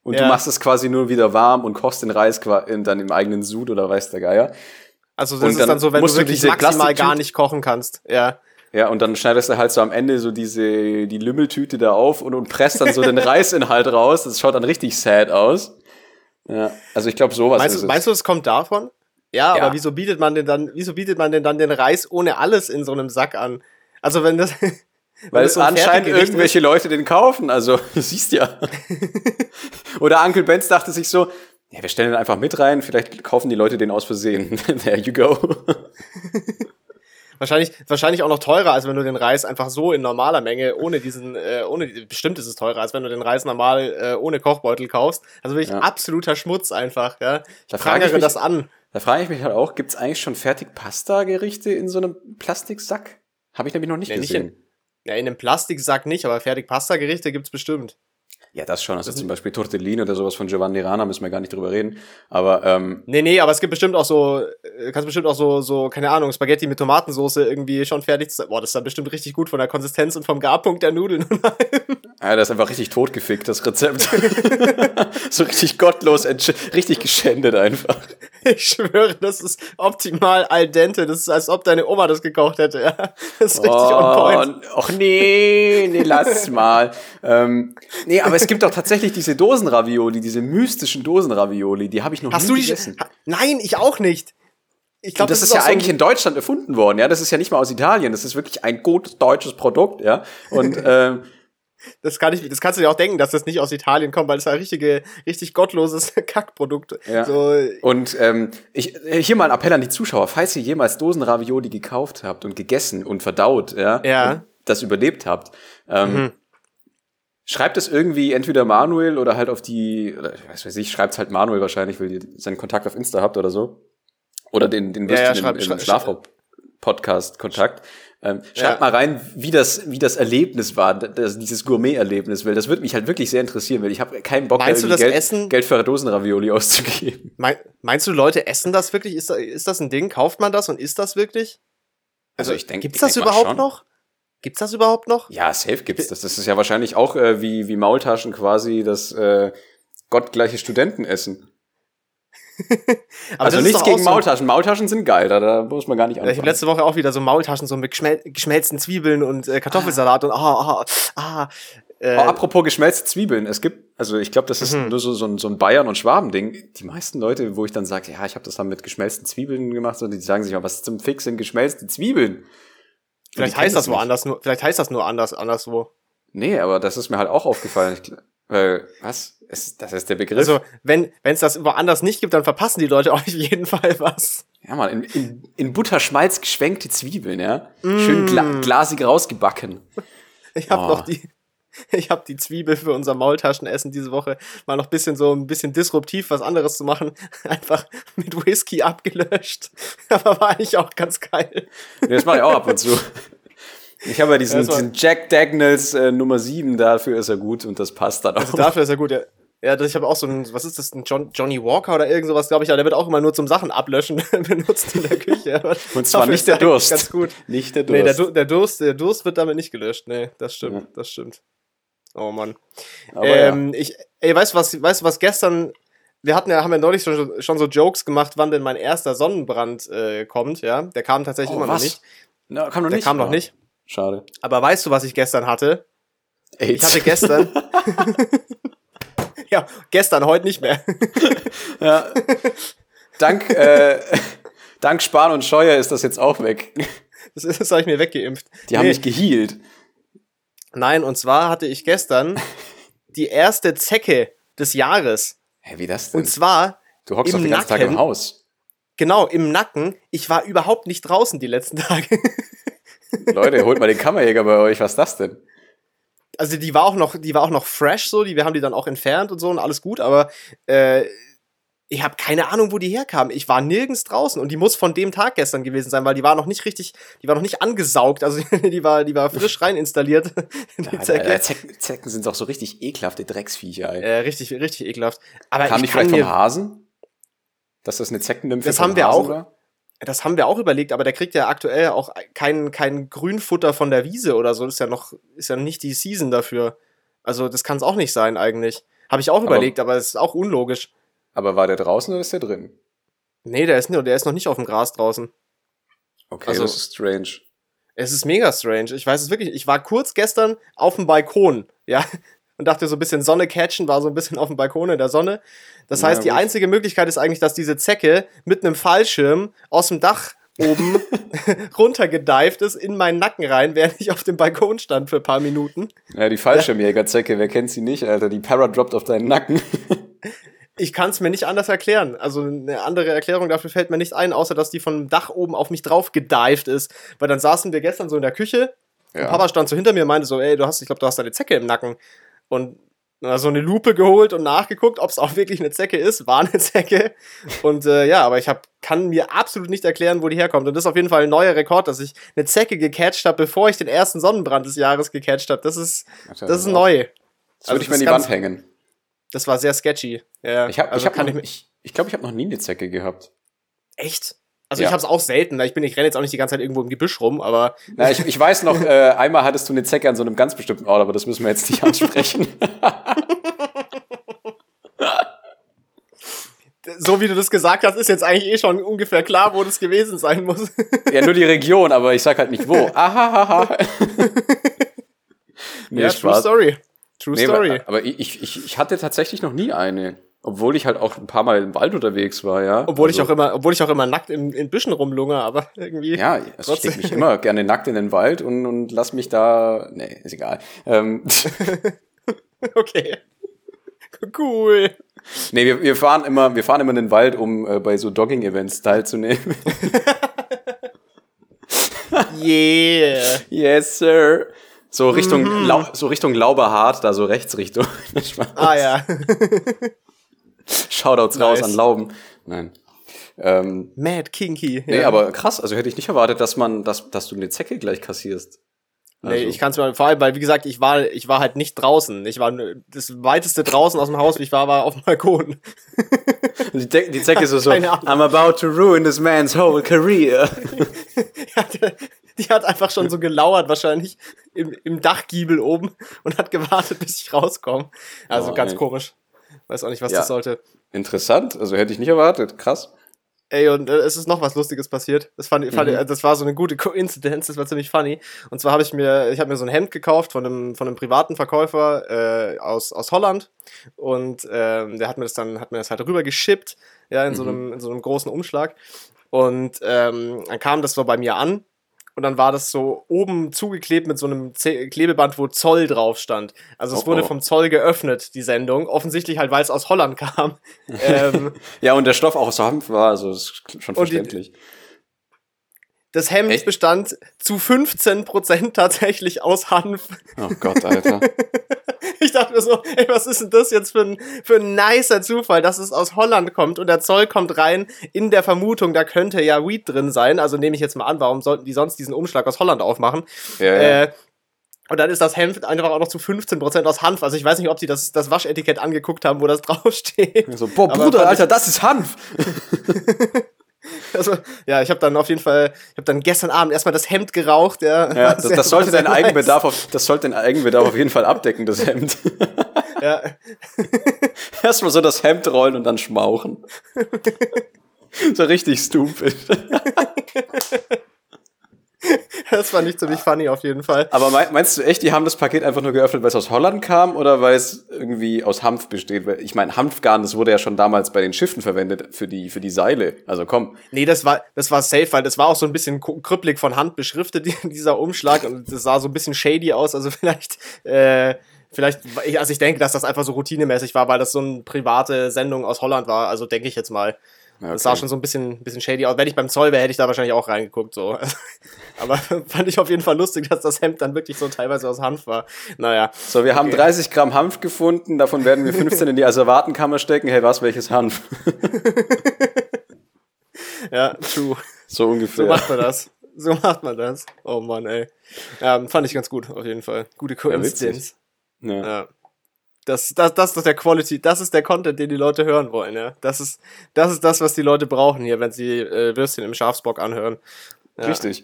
Und ja. du machst es quasi nur wieder warm und kochst den Reis in, dann im eigenen Sud oder weiß der Geier. Also das und ist dann, dann so, wenn du wirklich maximal gar nicht kochen kannst, ja. Ja, und dann schneidest du halt so am Ende so diese, die Lümmeltüte da auf und, und presst dann so den [laughs] Reisinhalt raus. Das schaut dann richtig sad aus. Ja, also ich glaube, sowas meinst ist du, Meinst du, es kommt davon? Ja, ja, aber wieso bietet man denn dann, wieso bietet man denn dann den Reis ohne alles in so einem Sack an? Also wenn das, [laughs] Weil es so anscheinend irgendwelche ist. Leute den kaufen, also [laughs] du siehst ja. Oder Uncle Benz dachte sich so, ja, wir stellen den einfach mit rein, vielleicht kaufen die Leute den aus Versehen. There you go. Wahrscheinlich, wahrscheinlich auch noch teurer, als wenn du den Reis einfach so in normaler Menge, ohne diesen, äh, ohne, bestimmt ist es teurer, als wenn du den Reis normal äh, ohne Kochbeutel kaufst. Also wirklich ja. absoluter Schmutz einfach, ja. Ich da frage ich mich, das an. Da frage ich mich halt auch, gibt's eigentlich schon fertig Pasta-Gerichte in so einem Plastiksack? Habe ich nämlich noch nicht ja, gesehen. Nicht in, ja, in einem Plastiksack nicht, aber fertig Pasta-Gerichte gibt's bestimmt. Ja, das schon. Also zum Beispiel Tortellini oder sowas von Giovanni Rana müssen wir gar nicht drüber reden. Aber ähm, nee, nee, aber es gibt bestimmt auch so, äh, kannst bestimmt auch so, so keine Ahnung, Spaghetti mit Tomatensauce irgendwie schon fertig. Boah, das ist dann bestimmt richtig gut von der Konsistenz und vom Garpunkt der Nudeln. [laughs] ja, das ist einfach richtig totgefickt, das Rezept. [laughs] so richtig gottlos, richtig geschändet einfach. Ich schwöre, das ist optimal al dente. Das ist, als ob deine Oma das gekocht hätte. Ja, das ist richtig oh, on point. Och nee, nee, lass mal. ähm, nee, aber es gibt auch tatsächlich diese Dosenravioli, diese mystischen Dosenravioli, die habe ich noch Hast nie du die gegessen. Nein, ich auch nicht. Ich glaube, das, das, ist, ja so eigentlich in Deutschland erfunden worden, ja. Das ist ja nicht mal aus Italien, das ist wirklich ein gutes deutsches Produkt, ja. Und [laughs] ähm, Das, kann ich, das kannst du dir auch denken, dass das nicht aus Italien kommt, weil es ein richtige, richtig gottloses [laughs] Kackprodukt. Ja. So. Und ähm, ich, hier mal ein Appell an die Zuschauer, falls ihr jemals Dosenravioli gekauft habt und gegessen und verdaut, ja, ja. das überlebt habt, ähm, mhm. schreibt es irgendwie entweder Manuel oder halt auf die, oder ich weiß nicht, schreibt halt Manuel wahrscheinlich, weil ihr seinen Kontakt auf Insta habt oder so. Oder den, den Würstchen ja, ja, im, im Schlafraum-Podcast-Kontakt. Ähm, schreibt ja. mal rein, wie das, wie das Erlebnis war, das, dieses Gourmet-Erlebnis, weil das würde mich halt wirklich sehr interessieren, weil ich habe keinen Bock, meinst da Geld, Essen, Geld für Dosenravioli [laughs] auszugeben. Mein, meinst du, Leute essen das wirklich? Ist, ist das ein Ding? Kauft man das und isst das wirklich? Also, ich denke, gibt's das denk überhaupt noch? Gibt's das überhaupt noch? Ja, safe gibt's das. Das ist ja wahrscheinlich auch äh, wie, wie Maultaschen quasi das äh, gottgleiche Studentenessen. [laughs] also nichts gegen Maultaschen. Maultaschen sind geil, da, da muss man gar nicht anfangen. Ich habe letzte Woche auch wieder so Maultaschen so mit geschmel geschmelzten Zwiebeln und äh, Kartoffelsalat ah. und ah, ah, ah. Äh, oh, apropos geschmelzte Zwiebeln, es gibt, also ich glaube, das ist mhm. nur so, so, ein, so ein Bayern- und Schwaben-Ding. Die meisten Leute, wo ich dann sage, ja, ich habe das dann mit geschmelzten Zwiebeln gemacht, und die sagen sich, was zum Fix sind geschmelzte Zwiebeln? Vielleicht heißt das woanders nur, vielleicht heißt das nur anders, anderswo. Nee, aber das ist mir halt auch aufgefallen. Weil, was? Das ist der Begriff. Also, wenn es das woanders nicht gibt, dann verpassen die Leute [laughs] auf jeden Fall was. Ja, mal in, in, in Butterschmalz geschwenkte Zwiebeln, ja. Mm. Schön gla glasig rausgebacken. [laughs] Ich habe oh. noch die, [laughs] ich habe die Zwiebel für unser Maultaschenessen diese Woche mal noch bisschen so ein bisschen disruptiv was anderes zu machen, einfach mit Whisky abgelöscht. Aber war eigentlich auch ganz geil. Ja, das mache ich auch ab und zu. Ich habe ja diesen, ja, diesen Jack Dagnalls äh, Nummer 7, dafür ist er gut und das passt dann also auch. Also dafür ist er gut, ja. Ja, ich habe auch so ein, was ist das, ein John, Johnny Walker oder irgend sowas, glaube ich, aber der wird auch immer nur zum Sachen ablöschen [laughs] benutzt in der Küche. [laughs] Und zwar nicht der Durst. Ganz gut. Nicht der Durst. Nee, der, der, Durst, der Durst wird damit nicht gelöscht. Nee, das stimmt, ja. das stimmt. Oh Mann. Ähm, ja. ich, ey, weißt du was, weißt du was gestern, wir hatten ja, haben ja neulich schon, schon so Jokes gemacht, wann denn mein erster Sonnenbrand äh, kommt, ja. Der kam tatsächlich oh, immer was? noch nicht. Na, kam noch der nicht. Der kam noch nicht. Schade. Aber weißt du, was ich gestern hatte? AIDS. Ich hatte gestern. [laughs] [laughs] ja, gestern, heute nicht mehr. [laughs] ja. Dank, äh, dank Spahn und Scheuer ist das jetzt auch weg. Das, ist, das habe ich mir weggeimpft. Die nee. haben mich gehealt. Nein, und zwar hatte ich gestern die erste Zecke des Jahres. Hä, wie das denn? Und zwar. Du hockst doch den ganzen Nacken, Tag im Haus. Genau, im Nacken. Ich war überhaupt nicht draußen die letzten Tage. Leute, holt mal den Kammerjäger bei euch, was ist das denn? Also die war auch noch, die war auch noch fresh so, die, wir haben die dann auch entfernt und so und alles gut, aber äh, ich habe keine Ahnung, wo die herkam. Ich war nirgends draußen und die muss von dem Tag gestern gewesen sein, weil die war noch nicht richtig, die war noch nicht angesaugt, also [laughs] die war, die war frisch rein installiert. [laughs] die Zecke. Ja, Zecken, Zecken sind doch so richtig ekelhafte Drecksviecher. Ey. Äh, richtig, richtig ekelhaft. Aber Kam ich vielleicht vom Hasen? Dass das eine Zeckennymphe Das haben wir Hasen auch. War? Das haben wir auch überlegt, aber der kriegt ja aktuell auch kein, kein Grünfutter von der Wiese oder so. Das ist ja noch, ist ja nicht die Season dafür. Also, das kann es auch nicht sein, eigentlich. Habe ich auch aber, überlegt, aber es ist auch unlogisch. Aber war der draußen oder ist der drin? Nee, der ist, der ist noch nicht auf dem Gras draußen. Okay, also, das ist strange. Es ist mega strange. Ich weiß es wirklich. Ich war kurz gestern auf dem Balkon, ja, und dachte so ein bisschen Sonne catchen, war so ein bisschen auf dem Balkon in der Sonne. Das heißt, die einzige Möglichkeit ist eigentlich, dass diese Zecke mit einem Fallschirm aus dem Dach oben [laughs] [laughs] runtergedived ist in meinen Nacken rein, während ich auf dem Balkon stand für ein paar Minuten. Ja, die Fallschirmjägerzecke, wer kennt sie nicht, Alter? Die Para droppt auf deinen Nacken. [laughs] ich kann es mir nicht anders erklären. Also eine andere Erklärung dafür fällt mir nicht ein, außer dass die vom Dach oben auf mich drauf gedived ist. Weil dann saßen wir gestern so in der Küche ja. und Papa stand so hinter mir und meinte so, ey, du hast, ich glaube, du hast eine Zecke im Nacken. Und so eine Lupe geholt und nachgeguckt, ob es auch wirklich eine Zecke ist. War eine [laughs] Zecke. Und äh, ja, aber ich hab, kann mir absolut nicht erklären, wo die herkommt. Und das ist auf jeden Fall ein neuer Rekord, dass ich eine Zecke gecatcht habe, bevor ich den ersten Sonnenbrand des Jahres gecatcht habe. Das ist, das, ist neu. Das würde also, ich mir in die Wand hängen. Das war sehr sketchy. Ja, ich also ich, hab ich, ich, ich glaube, ich habe noch nie eine Zecke gehabt. Echt? Also ja. ich habe es auch selten. Ich bin, ich renne jetzt auch nicht die ganze Zeit irgendwo im Gebüsch rum, aber. Na, ich, ich weiß noch, äh, einmal hattest du eine Zecke an so einem ganz bestimmten Ort, aber das müssen wir jetzt nicht ansprechen. [laughs] so wie du das gesagt hast, ist jetzt eigentlich eh schon ungefähr klar, wo das gewesen sein muss. [laughs] ja, nur die Region, aber ich sag halt nicht wo. Ahahaha. [laughs] nee, ja, Spaß. True Story. True nee, Story. Aber ich, ich, ich hatte tatsächlich noch nie eine. Obwohl ich halt auch ein paar Mal im Wald unterwegs war, ja. Obwohl also, ich auch immer, obwohl ich auch immer nackt in, in Büschen rumlunge, aber irgendwie. Ja, also ich leg mich immer [laughs] gerne nackt in den Wald und, und lass mich da. Nee, ist egal. Ähm. [laughs] okay. Cool. Nee, wir, wir fahren immer, wir fahren immer in den Wald, um äh, bei so Dogging-Events teilzunehmen. [laughs] yeah. Yes, sir. So Richtung. Lau so Richtung Lauberhart, da so Rechtsrichtung. ah ja. [laughs] Shoutouts nice. raus an Lauben. Nein. Ähm, Mad Kinky. Nee, ja. aber krass, also hätte ich nicht erwartet, dass man, dass, dass du eine Zecke gleich kassierst. Also. Nee, ich kann es mir vor allem, weil wie gesagt, ich war, ich war halt nicht draußen. Ich war das weiteste draußen aus dem Haus, wie ich war, war auf dem Balkon. [laughs] die, De die Zecke ist so, so I'm about to ruin this man's whole career. [laughs] ja, die hat einfach schon so gelauert, wahrscheinlich im, im Dachgiebel oben und hat gewartet, bis ich rauskomme. Also oh, ganz ey. komisch. Weiß auch nicht, was ja. das sollte. Interessant, also hätte ich nicht erwartet. Krass. Ey, und äh, es ist noch was Lustiges passiert. Das, fand, fand, mhm. das war so eine gute Koinzidenz, das war ziemlich funny. Und zwar habe ich mir, ich habe mir so ein Hemd gekauft von einem, von einem privaten Verkäufer äh, aus, aus Holland. Und äh, der hat mir das dann, hat mir das halt rüber geschippt, ja, in, mhm. so einem, in so einem großen Umschlag. Und ähm, dann kam das so bei mir an und dann war das so oben zugeklebt mit so einem Z Klebeband, wo Zoll drauf stand. Also es oh, wurde oh. vom Zoll geöffnet, die Sendung. Offensichtlich halt, weil es aus Holland [laughs] kam. ähm, [laughs] ja, und der Stoff auch aus Hanf war, also ist schon verständlich. Das Hemd Echt? bestand zu 15% tatsächlich aus Hanf. Oh Gott, Alter. [laughs] ich dachte mir so, ey, was ist denn das jetzt für ein, für ein nicer Zufall, dass es aus Holland kommt und der Zoll kommt rein in der Vermutung, da könnte ja Weed drin sein. Also nehme ich jetzt mal an, warum sollten die sonst diesen Umschlag aus Holland aufmachen? Ja, ja. Äh, und dann ist das Hemd einfach auch noch zu 15% aus Hanf. Also ich weiß nicht, ob sie das, das Waschetikett angeguckt haben, wo das [laughs] draufsteht. So, boah, Bruder, Alter, das ist Hanf. [laughs] [laughs] Also, ja, ich habe dann auf jeden Fall, ich habe dann gestern Abend erstmal das Hemd geraucht. Ja, ja [laughs] das, das sollte deinen Eigenbedarf auf, das sollte deinen Eigenbedarf auf jeden Fall abdecken, das Hemd. [laughs] Ja. erstmal so das Hemd rollen und dann schmauchen. so richtig stupid. [laughs] das fand ich ziemlich funny auf jeden Fall. Aber meinst du echt, die haben das Paket einfach nur geöffnet, weil es aus Holland kam oder weil es irgendwie aus Hanf besteht? Ich meine, Hanfgarn, das wurde ja schon damals bei den Schiffen verwendet für die, für die Seile. Also komm. Nee, das war, das war safe, weil das war auch so ein bisschen krüppelig von Hand beschriftet, [laughs] dieser Umschlag. Und das sah so ein bisschen shady aus. Also [laughs] vielleicht, äh, vielleicht, also ich denke, dass das einfach so routinemäßig war, weil das so eine private Sendung aus Holland war. Also denke ich jetzt mal. Okay. Das sah schon so ein bisschen, bisschen shady aus. Wenn ich beim Zoll wäre, hätte ich da wahrscheinlich auch reingeguckt. So. [laughs] Aber [laughs] fand ich auf jeden Fall lustig, dass das Hemd dann wirklich so teilweise aus Hanf war. Naja. So, wir haben 30 Gramm Hanf gefunden, davon werden wir 15 in die Asservatenkammer stecken. Hey, was, welches Hanf? [laughs] ja, true. So ungefähr. So macht man das. So macht man das. Oh Mann, ey. Ja, fand ich ganz gut, auf jeden Fall. Gute Koinzidenz. Ja, ja. Das, das, das ist der Quality, das ist der Content, den die Leute hören wollen, ja. Das ist, das ist das, was die Leute brauchen hier, wenn sie äh, Würstchen im Schafsbock anhören. Ja. Richtig.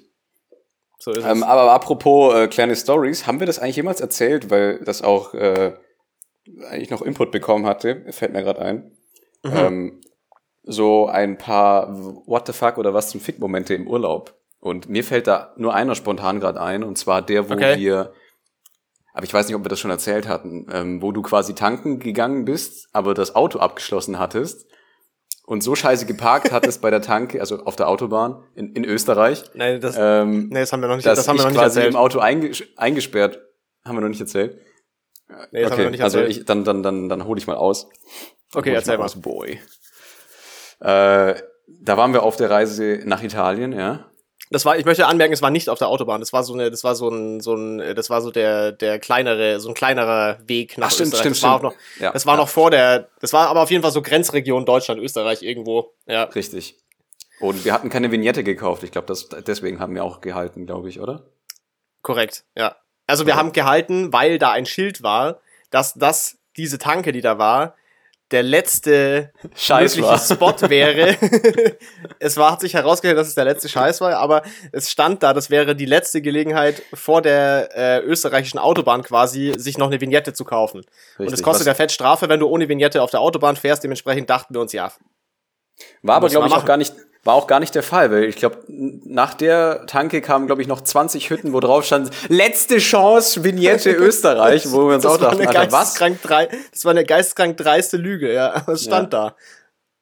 So ist ähm, es. Aber apropos äh, kleine Stories, haben wir das eigentlich jemals erzählt, weil das auch äh, eigentlich noch Input bekommen hatte, fällt mir gerade ein. Mhm. Ähm, so ein paar What the fuck oder was zum Fick-Momente im Urlaub. Und mir fällt da nur einer spontan gerade ein, und zwar der, wo okay. wir aber ich weiß nicht, ob wir das schon erzählt hatten, ähm, wo du quasi tanken gegangen bist, aber das Auto abgeschlossen hattest und so scheiße geparkt hattest bei der [laughs] Tanke, also auf der Autobahn in, in Österreich. Nein, das, ähm, nee, das haben wir noch nicht, das haben wir noch nicht quasi erzählt. im Auto einges eingesperrt, haben wir noch nicht erzählt. Nee, das okay, haben wir noch nicht erzählt. Also ich, dann, dann, dann, dann hole ich mal aus. Okay, erzähl mal. Aus, boy. Äh, da waren wir auf der Reise nach Italien, ja. Das war, ich möchte anmerken, es war nicht auf der Autobahn. Das war so eine, das war so ein, so ein, das war so der, der kleinere, so ein kleinerer Weg nach Ach, stimmt, Österreich. Stimmt, das war stimmt. auch noch, ja, das war ja. noch vor der, das war aber auf jeden Fall so Grenzregion Deutschland, Österreich irgendwo. Ja. Richtig. Und wir hatten keine Vignette gekauft. Ich glaube, das deswegen haben wir auch gehalten, glaube ich, oder? Korrekt, ja. Also wir okay. haben gehalten, weil da ein Schild war, dass das diese Tanke, die da war, der letzte Scheiß war. Spot wäre. [laughs] es war, hat sich herausgestellt, dass es der letzte Scheiß war, aber es stand da, das wäre die letzte Gelegenheit vor der äh, österreichischen Autobahn quasi, sich noch eine Vignette zu kaufen. Richtig. Und es kostet ja fett Strafe, wenn du ohne Vignette auf der Autobahn fährst. Dementsprechend dachten wir uns, ja. War aber, glaube ich, auch gar nicht, war auch gar nicht der Fall, weil ich glaube, nach der Tanke kamen, glaube ich, noch 20 Hütten, wo drauf stand, letzte Chance, Vignette [laughs] Österreich, wo wir uns das auch dachten, Alter, was? drei, das war eine geisteskrank dreiste Lüge, ja. Aber es stand da.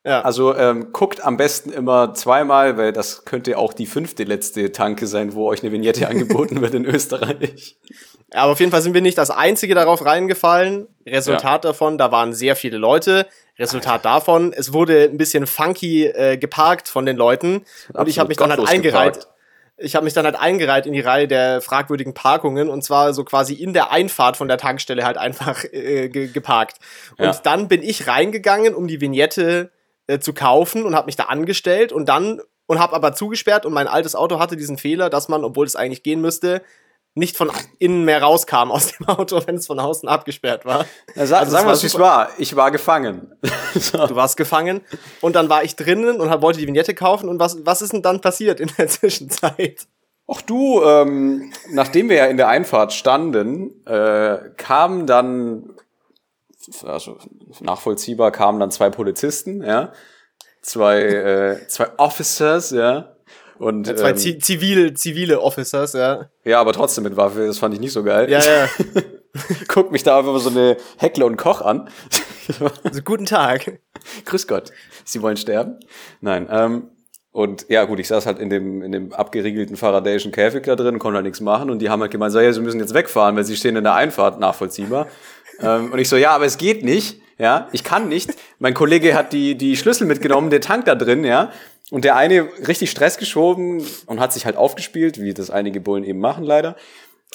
Ja. Also ähm, guckt am besten immer zweimal, weil das könnte auch die fünfte letzte Tanke sein, wo euch eine Vignette [laughs] angeboten wird in Österreich. Ja, aber auf jeden Fall sind wir nicht das Einzige darauf reingefallen. Resultat davon, da waren sehr viele Leute. Resultat davon, es wurde ein bisschen funky äh, geparkt von den Leuten. Und ich habe mich dann halt eingereiht. geparkt. Ich habe mich dann halt eingereiht in die Reihe der fragwürdigen Parkungen und zwar so quasi in der Einfahrt von der Tankstelle halt einfach äh, ge geparkt. Und Ja. dann bin ich reingegangen, um die Vignette äh, zu kaufen und habe mich da angestellt und dann und habe aber zugesperrt und mein altes Auto hatte diesen Fehler, dass man, obwohl es eigentlich gehen müsste, nicht von innen mehr rauskam aus dem Auto, wenn es von außen abgesperrt war. Ja, sa Also es sagen wir, war was es war. Ich war gefangen. [laughs] so. Du warst gefangen und dann war ich drinnen und hab- wollte die Vignette kaufen und was, was ist denn dann passiert in der [laughs] Zwischenzeit? Ach du, ähm, nachdem wir ja in der Einfahrt standen, äh, kamen dann, also nachvollziehbar, kamen dann zwei Polizisten, ja, zwei, äh, zwei Officers, ja, und Zwei ähm, zi zivile, zivile Officers, ja. ja, aber trotzdem mit Waffe, das fand ich nicht so geil. Ja, ja. [laughs] Guck mich da einfach so eine Heckler und Koch an. Also, guten Tag. Grüß Gott, Sie wollen sterben? Nein, ähm, und ja, gut, ich saß halt in dem, in dem abgeriegelten faradäischen Käfig da drin, konnte halt nichts machen und die haben halt gemeint, so, ja, sie müssen jetzt wegfahren, weil sie stehen in der Einfahrt, nachvollziehbar. Ähm, und ich so, ja, aber es geht nicht, ja, ich kann nicht. Mein Kollege hat die, die Schlüssel mitgenommen, der Tank da drin, ja. Und der eine richtig Stress geschoben und hat sich halt aufgespielt, wie das einige Bullen eben machen leider.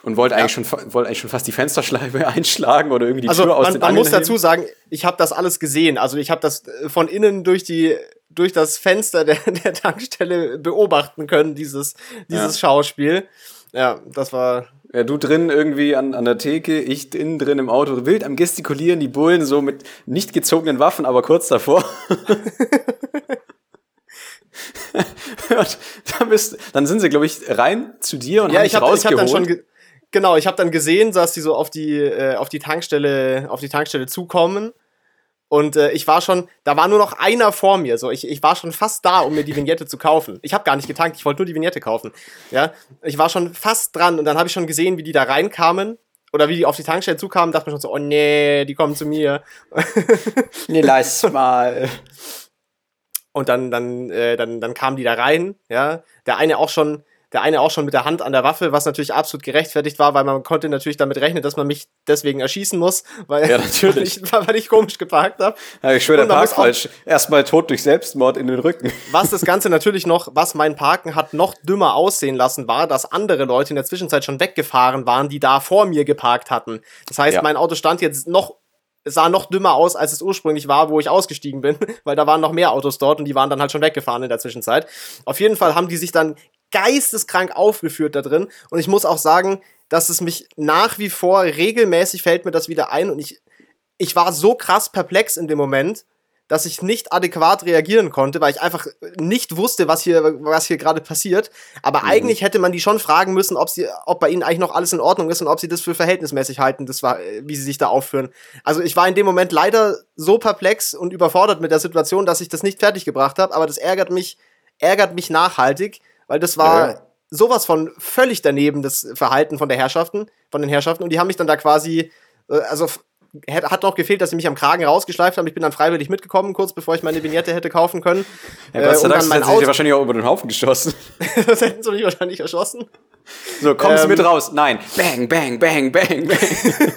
Und wollte eigentlich, schon, wollte eigentlich schon fast die Fensterscheibe [laughs] einschlagen oder irgendwie die Also Tür aus man, den man muss dazu sagen, ich habe das alles gesehen. Also ich habe das äh, von innen durch die durch das Fenster der, [laughs] der Tankstelle beobachten können, dieses, dieses Schauspiel. Ja, das war. Ja, du drin irgendwie an, an der Theke, ich innen drin im Auto, wild am gestikulieren, die Bullen so mit nicht gezogenen Waffen, aber kurz davor. [laughs] dann, bist, dann sind sie, glaube ich, rein zu dir und Ja, haben ich dich habe ich hab rausgeholt. dann schon. ge- Genau, ich habe dann gesehen, dass die so auf die, äh, auf die Tankstelle, auf die Tankstelle zukommen. Und äh, ich war schon, da war nur noch einer vor mir. So, ich, ich war schon fast da, um mir die Vignette zu kaufen. Ich habe gar nicht getankt, ich wollte nur die Vignette kaufen. Ja, ich war schon fast dran und dann habe ich schon gesehen, wie die da reinkamen oder wie die auf die Tankstelle zukamen. Dachte mir schon so, oh nee, die kommen zu mir. [laughs] nee, lass mal. Und dann, dann, äh, dann, dann kamen die da rein, ja. Der eine auch schon, der eine auch schon mit der Hand an der Waffe, was natürlich absolut gerechtfertigt war, weil man konnte natürlich damit rechnen, dass man mich deswegen erschießen muss, weil, Ja, [laughs] natürlich. ich, weil ich komisch geparkt habe. Ja, ich schwöre, der Park falsch. Erstmal tot durch Selbstmord in den Rücken. [laughs] Was das Ganze natürlich noch, was mein Parken hat noch dümmer aussehen lassen, war, dass andere Leute in der Zwischenzeit schon weggefahren waren, die da vor mir geparkt hatten. Das heißt, Ja. mein Auto stand jetzt noch, es sah noch dümmer aus, als es ursprünglich war, wo ich ausgestiegen bin, [laughs] weil da waren noch mehr Autos dort und die waren dann halt schon weggefahren in der Zwischenzeit. Auf jeden Fall haben die sich dann geisteskrank aufgeführt da drin und ich muss auch sagen, dass es mich nach wie vor regelmäßig fällt mir das wieder ein und ich, ich war so krass perplex in dem Moment, dass ich nicht adäquat reagieren konnte, weil ich einfach nicht wusste, was hier, was hier gerade passiert. Aber eigentlich hätte man die schon fragen müssen, ob sie, ob bei ihnen eigentlich noch alles in Ordnung ist und ob sie das für verhältnismäßig halten, das war, wie sie sich da aufführen. Also ich war in dem Moment leider so perplex und überfordert mit der Situation, dass ich das nicht fertig gebracht habe. Aber das ärgert mich, ärgert mich nachhaltig, weil das war Ja. sowas von völlig daneben das Verhalten von der Herrschaften, von den Herrschaften. Und die haben mich dann da quasi, äh, also hat noch gefehlt, dass sie mich am Kragen rausgeschleift haben. Ich bin dann freiwillig mitgekommen, kurz bevor ich meine Vignette hätte kaufen können. Ja, Äh, Gott sei Dank dann mein sind sie wahrscheinlich auch über den Haufen geschossen. [laughs] das hätten sie mich wahrscheinlich erschossen. So, kommen Sie Ähm, mit raus. Nein. Bang, bang, bang, bang, bang. [laughs]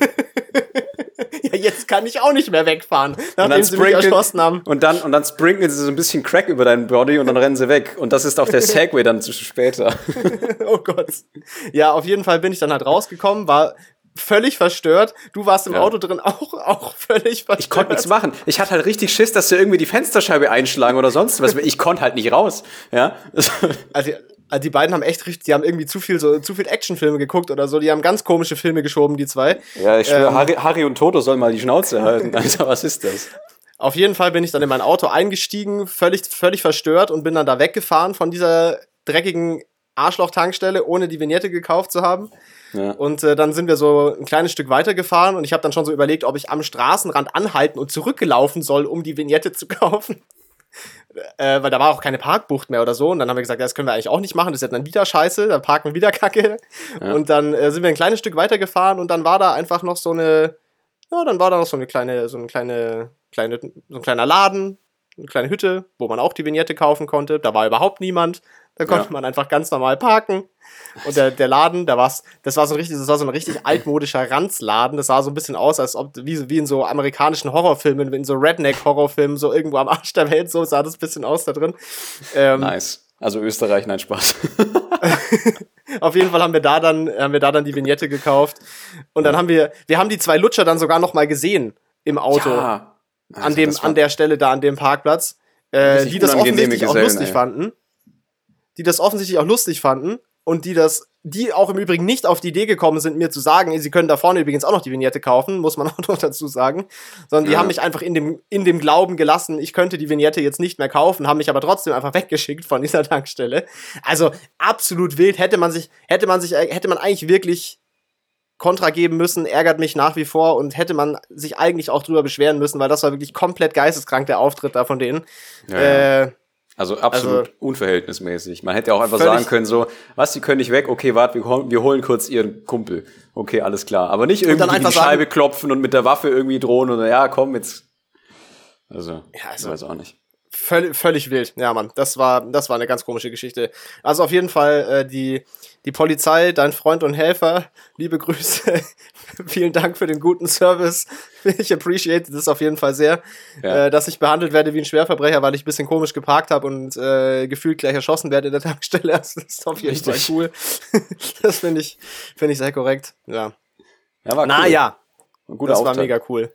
Ja, jetzt kann ich auch nicht mehr wegfahren, Und nachdem dann, sie mich erschossen haben. und, dann, und dann sprinkeln sie so ein bisschen Crack über deinen Body und dann rennen sie weg. Und das ist auch der Segway dann zu später. [laughs] Oh Gott. Ja, auf jeden Fall bin ich dann halt rausgekommen, war völlig verstört. Du warst im Ja. Auto drin auch, auch völlig verstört. Ich konnte nichts machen. Ich hatte halt richtig Schiss, dass sie irgendwie die Fensterscheibe einschlagen oder sonst was. Ich konnte halt nicht raus. Ja. Also, also die beiden haben echt richtig, die haben irgendwie zu viel so zu viel Actionfilme geguckt oder so. Die haben ganz komische Filme geschoben, die zwei. Ja, ich schwöre, Ähm. Harry, Harry und Toto sollen mal die Schnauze halten. Alter, was ist das? Auf jeden Fall bin ich dann in mein Auto eingestiegen, völlig, völlig verstört und bin dann da weggefahren von dieser dreckigen Arschloch-Tankstelle, ohne die Vignette gekauft zu haben. Ja. Und äh, dann sind wir so ein kleines Stück weitergefahren und ich habe dann schon so überlegt, ob ich am Straßenrand anhalten und zurückgelaufen soll, um die Vignette zu [laughs] kaufen. Äh, weil da war auch keine Parkbucht mehr oder so. Und dann haben wir gesagt, ja, das können wir eigentlich auch nicht machen, das ist ja dann wieder scheiße, dann parken wir wieder [laughs] Kacke. Ja. Und dann äh, sind wir ein kleines Stück weitergefahren und dann war da einfach noch so eine, ja, dann war da noch so eine kleine, so eine kleine, kleine, so ein kleiner Laden, eine kleine Hütte, wo man auch die Vignette kaufen konnte. Da war überhaupt niemand. Da konnte ja. man einfach ganz normal parken. Und der, der Laden, da war's, das war so ein richtig, das war so ein richtig [clears throat] altmodischer Ranzladen. Das sah so ein bisschen aus, als ob, wie, wie in so amerikanischen Horrorfilmen, in so Redneck-Horrorfilmen, so irgendwo am Arsch der Welt, so sah das ein bisschen aus da drin. Ähm, nice. Also Österreich, nein, Spaß. [laughs] Auf jeden Fall haben wir da dann, haben wir da dann die Vignette gekauft. Und dann haben wir, wir haben die zwei Lutscher dann sogar noch mal gesehen im Auto. Ja. Also an dem, an der Stelle da, an dem Parkplatz. Äh, die das offensichtlich Gesellen, auch lustig ey. fanden die das offensichtlich auch lustig fanden und die das, die auch im Übrigen nicht auf die Idee gekommen sind, mir zu sagen, sie können da vorne übrigens auch noch die Vignette kaufen, muss man [laughs] auch noch dazu sagen, sondern die ja. haben mich einfach in dem, in dem Glauben gelassen, ich könnte die Vignette jetzt nicht mehr kaufen, haben mich aber trotzdem einfach weggeschickt von dieser [laughs] Tankstelle. Also absolut wild, hätte man sich, hätte man sich, hätte man eigentlich wirklich Kontra geben müssen, ärgert mich nach wie vor und hätte man sich eigentlich auch drüber beschweren müssen, weil das war wirklich komplett geisteskrank, der Auftritt da von denen. Ja, äh, also absolut also, unverhältnismäßig. Man hätte auch einfach sagen können, so, was, die können nicht weg, okay, warte, wir, holen, wir holen kurz ihren Kumpel. Okay, alles klar. Aber nicht irgendwie die Scheibe sagen, klopfen und mit der Waffe irgendwie drohen oder ja, komm, jetzt. Also, ja, also weiß auch nicht. Völlig, völlig wild. Ja, Mann, das war, das war eine ganz komische Geschichte. Also auf jeden Fall äh, die, die Polizei, dein Freund und Helfer, liebe Grüße. [laughs] Vielen Dank für den guten Service. Ich appreciate das auf jeden Fall sehr, ja. äh, dass ich behandelt werde wie ein Schwerverbrecher, weil ich ein bisschen komisch geparkt habe und äh, gefühlt gleich erschossen werde in der [laughs] Tankstelle. Das ist auf jeden Richtig. Fall cool. [laughs] das finde ich, finde ich sehr korrekt. Ja. Ja, war naja, cool. das Auftakt. war mega cool.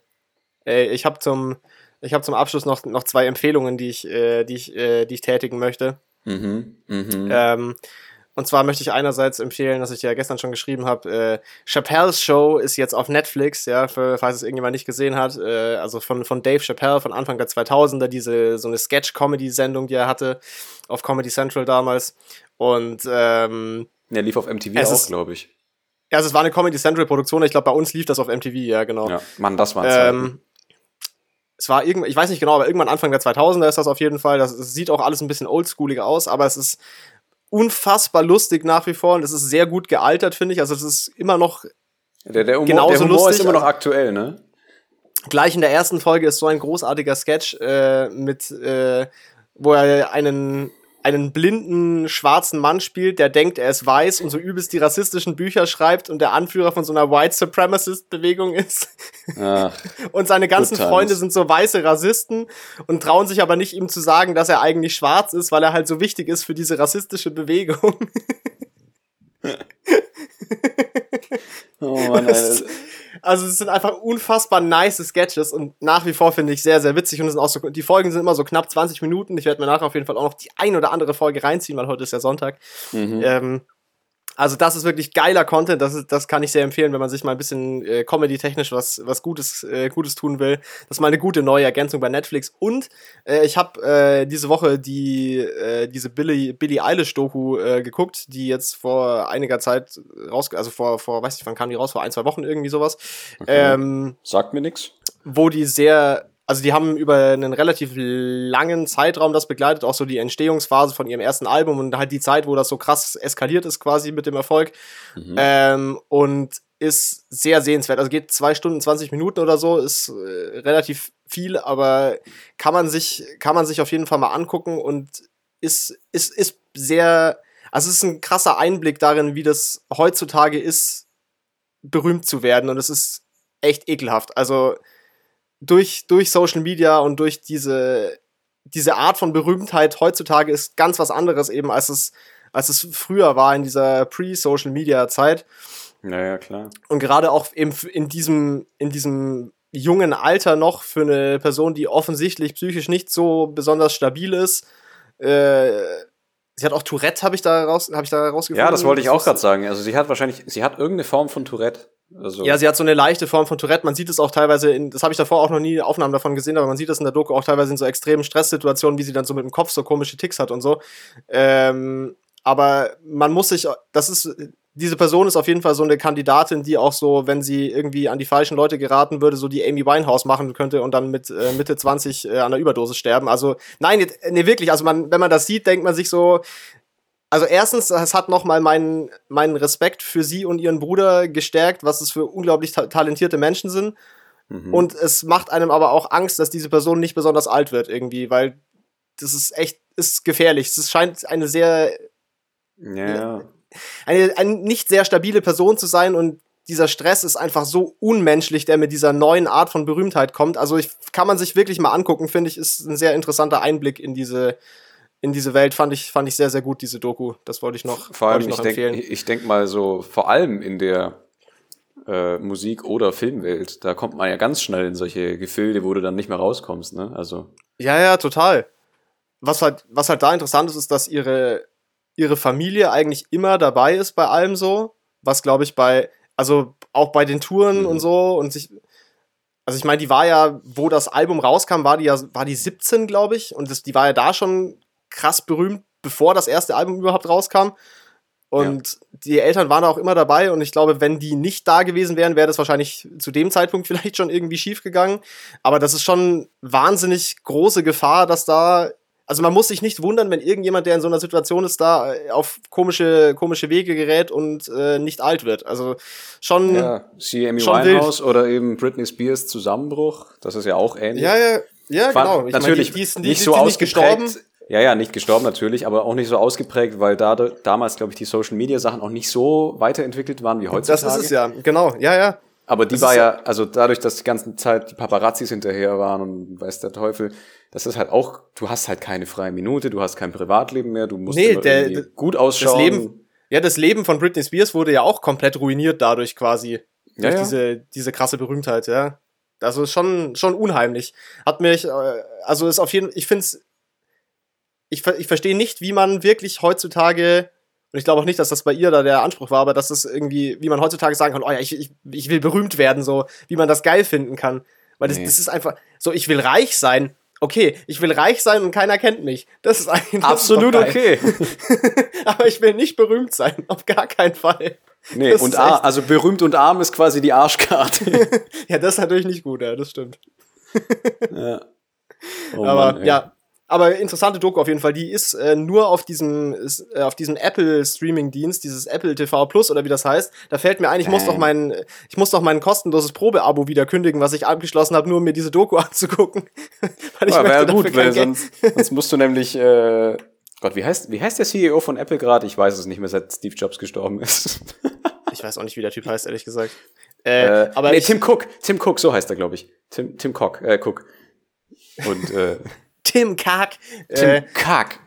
Ey, ich habe zum, ich habe zum Abschluss noch, noch zwei Empfehlungen, die ich, äh, die ich, äh, die ich tätigen möchte. Mhm. Mhm. Ähm, und zwar möchte ich einerseits empfehlen, dass ich ja gestern schon geschrieben habe, äh, Chappelle's Show ist jetzt auf Netflix, ja, für, falls es irgendjemand nicht gesehen hat. Äh, also von, von Dave Chappelle von Anfang der 2000er, diese so eine Sketch-Comedy-Sendung, die er hatte auf Comedy Central damals. Und ähm, der lief auf MTV auch, glaube ich. Ja, also es war eine Comedy Central Produktion. Ich glaube, bei uns lief das auf MTV, ja, genau. Ja, Mann, das war ähm, es war irgendwann, ich weiß nicht genau, aber irgendwann Anfang der 2000er ist das auf jeden Fall. Das, das sieht auch alles ein bisschen oldschooliger aus, aber es ist unfassbar lustig nach wie vor und es ist sehr gut gealtert, finde ich. Also es ist immer noch der, der Humor, genauso der Humor lustig. ist immer noch aktuell, ne? Gleich in der ersten Folge ist so ein großartiger Sketch äh, mit, äh, wo er einen einen blinden schwarzen Mann spielt, der denkt, er ist weiß und so übelst die rassistischen Bücher schreibt und der Anführer von so einer White Supremacist Bewegung ist. Ach, [laughs] und seine ganzen Freunde sind so weiße Rassisten und trauen sich aber nicht ihm zu sagen, dass er eigentlich schwarz ist, weil er halt so wichtig ist für diese rassistische Bewegung. [laughs] oh Mann, Alter. [laughs] Also es sind einfach unfassbar nice Sketches und nach wie vor finde ich sehr, sehr witzig und es sind auch so, die Folgen sind immer so knapp 20 Minuten. Ich werde mir nachher auf jeden Fall auch noch die ein oder andere Folge reinziehen, weil heute ist ja Sonntag. Mhm. Ähm, also das ist wirklich geiler Content, das, ist, das kann ich sehr empfehlen, wenn man sich mal ein bisschen äh, comedy-technisch was, was Gutes, äh, Gutes tun will. Das ist mal eine gute neue Ergänzung bei Netflix. Und äh, ich habe äh, diese Woche die, äh, diese Billy, Billie Eilish-Doku äh, geguckt, die jetzt vor einiger Zeit raus, also vor, vor, weiß ich wann kam die raus, vor ein, zwei Wochen irgendwie sowas. Okay. Ähm, Sagt mir nix. Wo die sehr also die haben über einen relativ langen Zeitraum das begleitet, auch so die Entstehungsphase von ihrem ersten Album und halt die Zeit, wo das so krass eskaliert ist quasi mit dem Erfolg. Mhm. Ähm, und ist sehr sehenswert. Also geht zwei Stunden, 20 Minuten oder so, ist äh, relativ viel, aber kann man sich, kann man sich auf jeden Fall mal angucken und ist, ist, ist sehr, also es ist ein krasser Einblick darin, wie das heutzutage ist, berühmt zu werden und es ist echt ekelhaft. Also durch, durch Social Media und durch diese, diese Art von Berühmtheit heutzutage ist ganz was anderes eben, als es, als es früher war in dieser Pre-Social Media Zeit. Naja, klar. Und gerade auch eben in diesem, in diesem jungen Alter noch für eine Person, die offensichtlich psychisch nicht so besonders stabil ist. Äh, sie hat auch Tourette, habe ich da raus, habe ich da rausgefunden. Ja, das wollte ich auch gerade sagen. Also sie hat wahrscheinlich, sie hat irgendeine Form von Tourette. Also ja, sie hat so eine leichte Form von Tourette. Man sieht es auch teilweise, in, das habe ich davor auch noch nie Aufnahmen davon gesehen, aber man sieht es in der Doku auch teilweise in so extremen Stresssituationen, wie sie dann so mit dem Kopf so komische Ticks hat und so. Ähm, aber man muss sich, das ist, diese Person ist auf jeden Fall so eine Kandidatin, die auch so, wenn sie irgendwie an die falschen Leute geraten würde, so die Amy Winehouse machen könnte und dann mit äh, Mitte 20 äh, an der Überdosis sterben. Also, nein, nee, wirklich. Also, man, wenn man das sieht, denkt man sich so, also erstens, es hat nochmal meinen, meinen Respekt für sie und ihren Bruder gestärkt, was es für unglaublich ta talentierte Menschen sind. Mhm. Und es macht einem aber auch Angst, dass diese Person nicht besonders alt wird irgendwie, weil das ist echt, ist gefährlich. Es scheint eine sehr, ja. eine, eine nicht sehr stabile Person zu sein und dieser Stress ist einfach so unmenschlich, der mit dieser neuen Art von Berühmtheit kommt. Also ich, kann man sich wirklich mal angucken, finde ich, ist ein sehr interessanter Einblick in diese, in diese Welt fand ich, fand ich sehr, sehr gut, diese Doku. Das wollte ich noch, vor allem, ich, noch ich empfehlen. Denk, ich denke mal so, vor allem in der äh, Musik- oder Filmwelt, da kommt man ja ganz schnell in solche Gefilde, wo du dann nicht mehr rauskommst, ne? Also. Ja, ja, total. Was halt, was halt da interessant ist, ist, dass ihre, ihre Familie eigentlich immer dabei ist bei allem so. Was glaube ich bei, also auch bei den Touren mhm. und so und sich, also ich meine, die war ja, wo das Album rauskam, war die ja, war die 17, glaube ich, und das, die war ja da schon krass berühmt, bevor das erste Album überhaupt rauskam. Und ja. die Eltern waren auch immer dabei und ich glaube, wenn die nicht da gewesen wären, wäre das wahrscheinlich zu dem Zeitpunkt [laughs] vielleicht schon irgendwie schief gegangen. Aber das ist schon wahnsinnig große Gefahr, dass da also man muss sich nicht wundern, wenn irgendjemand, der in so einer Situation ist, da äh, auf komische, komische Wege gerät und äh, nicht alt wird. Also schon. Ja, sie Amy schon Winehouse wild. oder eben Britney Spears Zusammenbruch. Das ist ja auch ähnlich. Ja, ja, ja, genau. Ich natürlich meine, die, die ist, die, nicht so ausgeprägt. gestorben. Ja, ja, nicht gestorben natürlich, aber auch nicht so ausgeprägt, weil da damals, glaube ich, die Social Media Sachen auch nicht so weiterentwickelt waren wie heutzutage. Das ist es ja, genau, ja, ja. Aber die das war ja, also dadurch, dass die ganze Zeit die Paparazzis hinterher waren und weiß der Teufel, das ist halt auch, du hast halt keine freie Minute, du hast kein Privatleben mehr, du musst nee, der, gut ausschauen. Das Leben, ja, das Leben von Britney Spears wurde ja auch komplett ruiniert dadurch quasi. Ja, durch ja. diese, diese krasse Berühmtheit, ja. Also schon, schon unheimlich. Hat mich, äh, also ist auf jeden Fall, ich finde es ich, ich verstehe nicht, wie man wirklich heutzutage, und ich glaube auch nicht, dass das bei ihr da der Anspruch war, aber dass es irgendwie, wie man heutzutage sagen kann, oh ja, ich, ich, ich will berühmt werden, so, wie man das geil finden kann. Weil das, nee. das ist einfach, so, ich will reich sein. Okay, ich will reich sein und keiner kennt mich. Das ist eigentlich das absolut ist okay. [laughs] aber ich will nicht berühmt sein, auf gar keinen Fall. Nee, das und A, also berühmt und arm ist quasi die Arschkarte. [laughs] ja, das ist natürlich nicht gut, ja, das stimmt. ja. [laughs] Oh aber Mann, ja, aber interessante Doku auf jeden Fall. Die ist äh, nur auf diesem, ist, äh, auf diesem Apple Streaming-Dienst, dieses Apple TV Plus oder wie das heißt. Da fällt mir ein, ich muss doch mein, ich muss doch mein kostenloses Probeabo wieder kündigen, was ich abgeschlossen habe, nur um mir diese Doku [laughs] anzugucken. weil ich ja, wäre gut, weil sonst, sonst musst du nämlich, äh, Gott, wie heißt, wie heißt der CEO von Apple gerade? Ich weiß es nicht mehr, seit Steve Jobs gestorben ist. [laughs] ich weiß auch nicht, wie der Typ heißt, ehrlich gesagt. Äh, äh aber nee, Tim Cook, Tim Cook, so heißt er, glaube ich. Tim, Tim Cook, äh, Cook. Und äh, Tim Kack. Tim äh, Kack.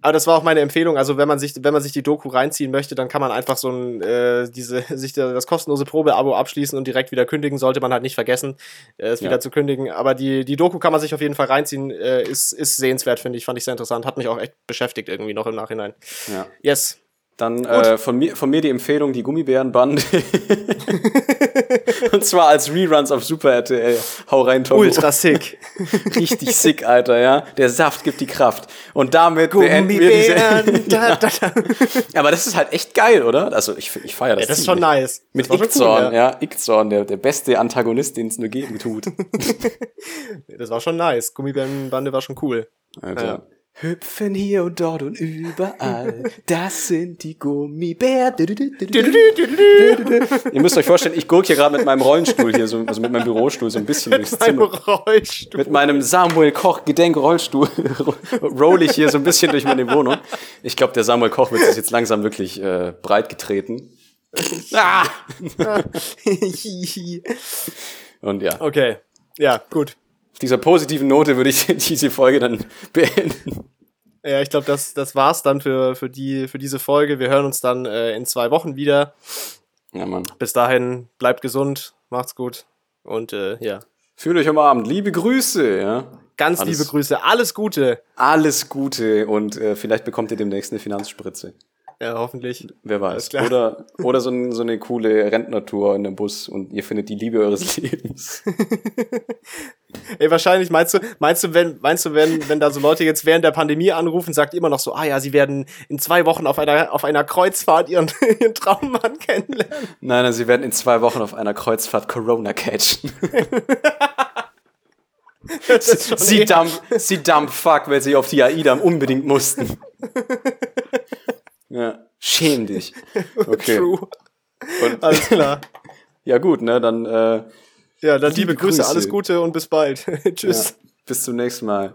Aber das war auch meine Empfehlung. Also wenn man sich, wenn man sich die Doku reinziehen möchte, dann kann man einfach so ein, äh, diese, [laughs] sich das kostenlose Probeabo abschließen und direkt wieder kündigen. Sollte man halt nicht vergessen, äh, es ja. wieder zu kündigen. Aber die, die Doku kann man sich auf jeden Fall reinziehen. Äh, ist, ist sehenswert, finde ich. Fand ich sehr interessant. Hat mich auch echt beschäftigt irgendwie noch im Nachhinein. Ja. Yes. Dann äh, von, mir, von mir die Empfehlung, die Gummibärenbande. [laughs] Und zwar als Reruns auf Super RTL. Hau rein, Tom. Ultra sick. [laughs] Richtig sick, Alter, ja. Der Saft gibt die Kraft. Und damit beenden wir diese... [laughs] da, da, da. Aber das ist halt echt geil, oder? Also ich, ich feiere das. Ja, das ist schon nice. Mit Ickzorn, cool, ja. ja. Ickzorn, der, der beste Antagonist, den es nur geben tut. das war schon nice. Gummibärenbande war schon cool. Alter. Ja. Hüpfen hier und dort und überall. Das sind die Gummibären. Ihr müsst euch vorstellen, ich gurke hier gerade mit meinem Rollenstuhl hier, so, also mit meinem Bürostuhl so ein bisschen durchs Zimmer. Rollstuhl. Mit meinem Samuel Koch Gedenkrollstuhl [laughs] roll ich hier so ein bisschen durch meine Wohnung. Ich glaube, der Samuel Koch wird sich jetzt langsam wirklich äh, breit getreten. ah! und ja. Okay. Ja, gut dieser positiven Note würde ich [laughs] diese Folge dann beenden. Ja, ich glaube, das, das war's dann für, für, die, für diese Folge. Wir hören uns dann äh, in zwei Wochen wieder. Ja, Mann. Bis dahin, bleibt gesund, macht's gut und äh, ja. Fühlt euch am Abend. Liebe Grüße, ja. Ganz alles, liebe Grüße, alles Gute. Alles Gute und äh, vielleicht bekommt ihr demnächst eine Finanzspritze. Ja, hoffentlich. Wer weiß. Oder, oder so, ein, so eine coole Rentnertour in dem Bus und ihr findet die Liebe eures [laughs] Lebens. Ey, wahrscheinlich meinst du, meinst du, wenn, meinst du, wenn, wenn da so Leute jetzt während der Pandemie anrufen, sagt immer noch so, ah ja, sie werden in zwei Wochen auf einer, auf einer Kreuzfahrt ihren, [laughs] ihren Traummann kennenlernen. Nein, nein, sie werden in zwei Wochen auf einer Kreuzfahrt Corona catchen. [laughs] Sie dump, sie dump fuck, weil sie auf die AIDA unbedingt mussten. Ja, schäm dich. [laughs] Okay. True. Und, Alles klar. [laughs] ja gut, ne, dann äh, Ja, dann liebe, Liebe Grüße, Grüße. alles Gute und bis bald. [laughs] ja, Tschüss. bis zum nächsten Mal.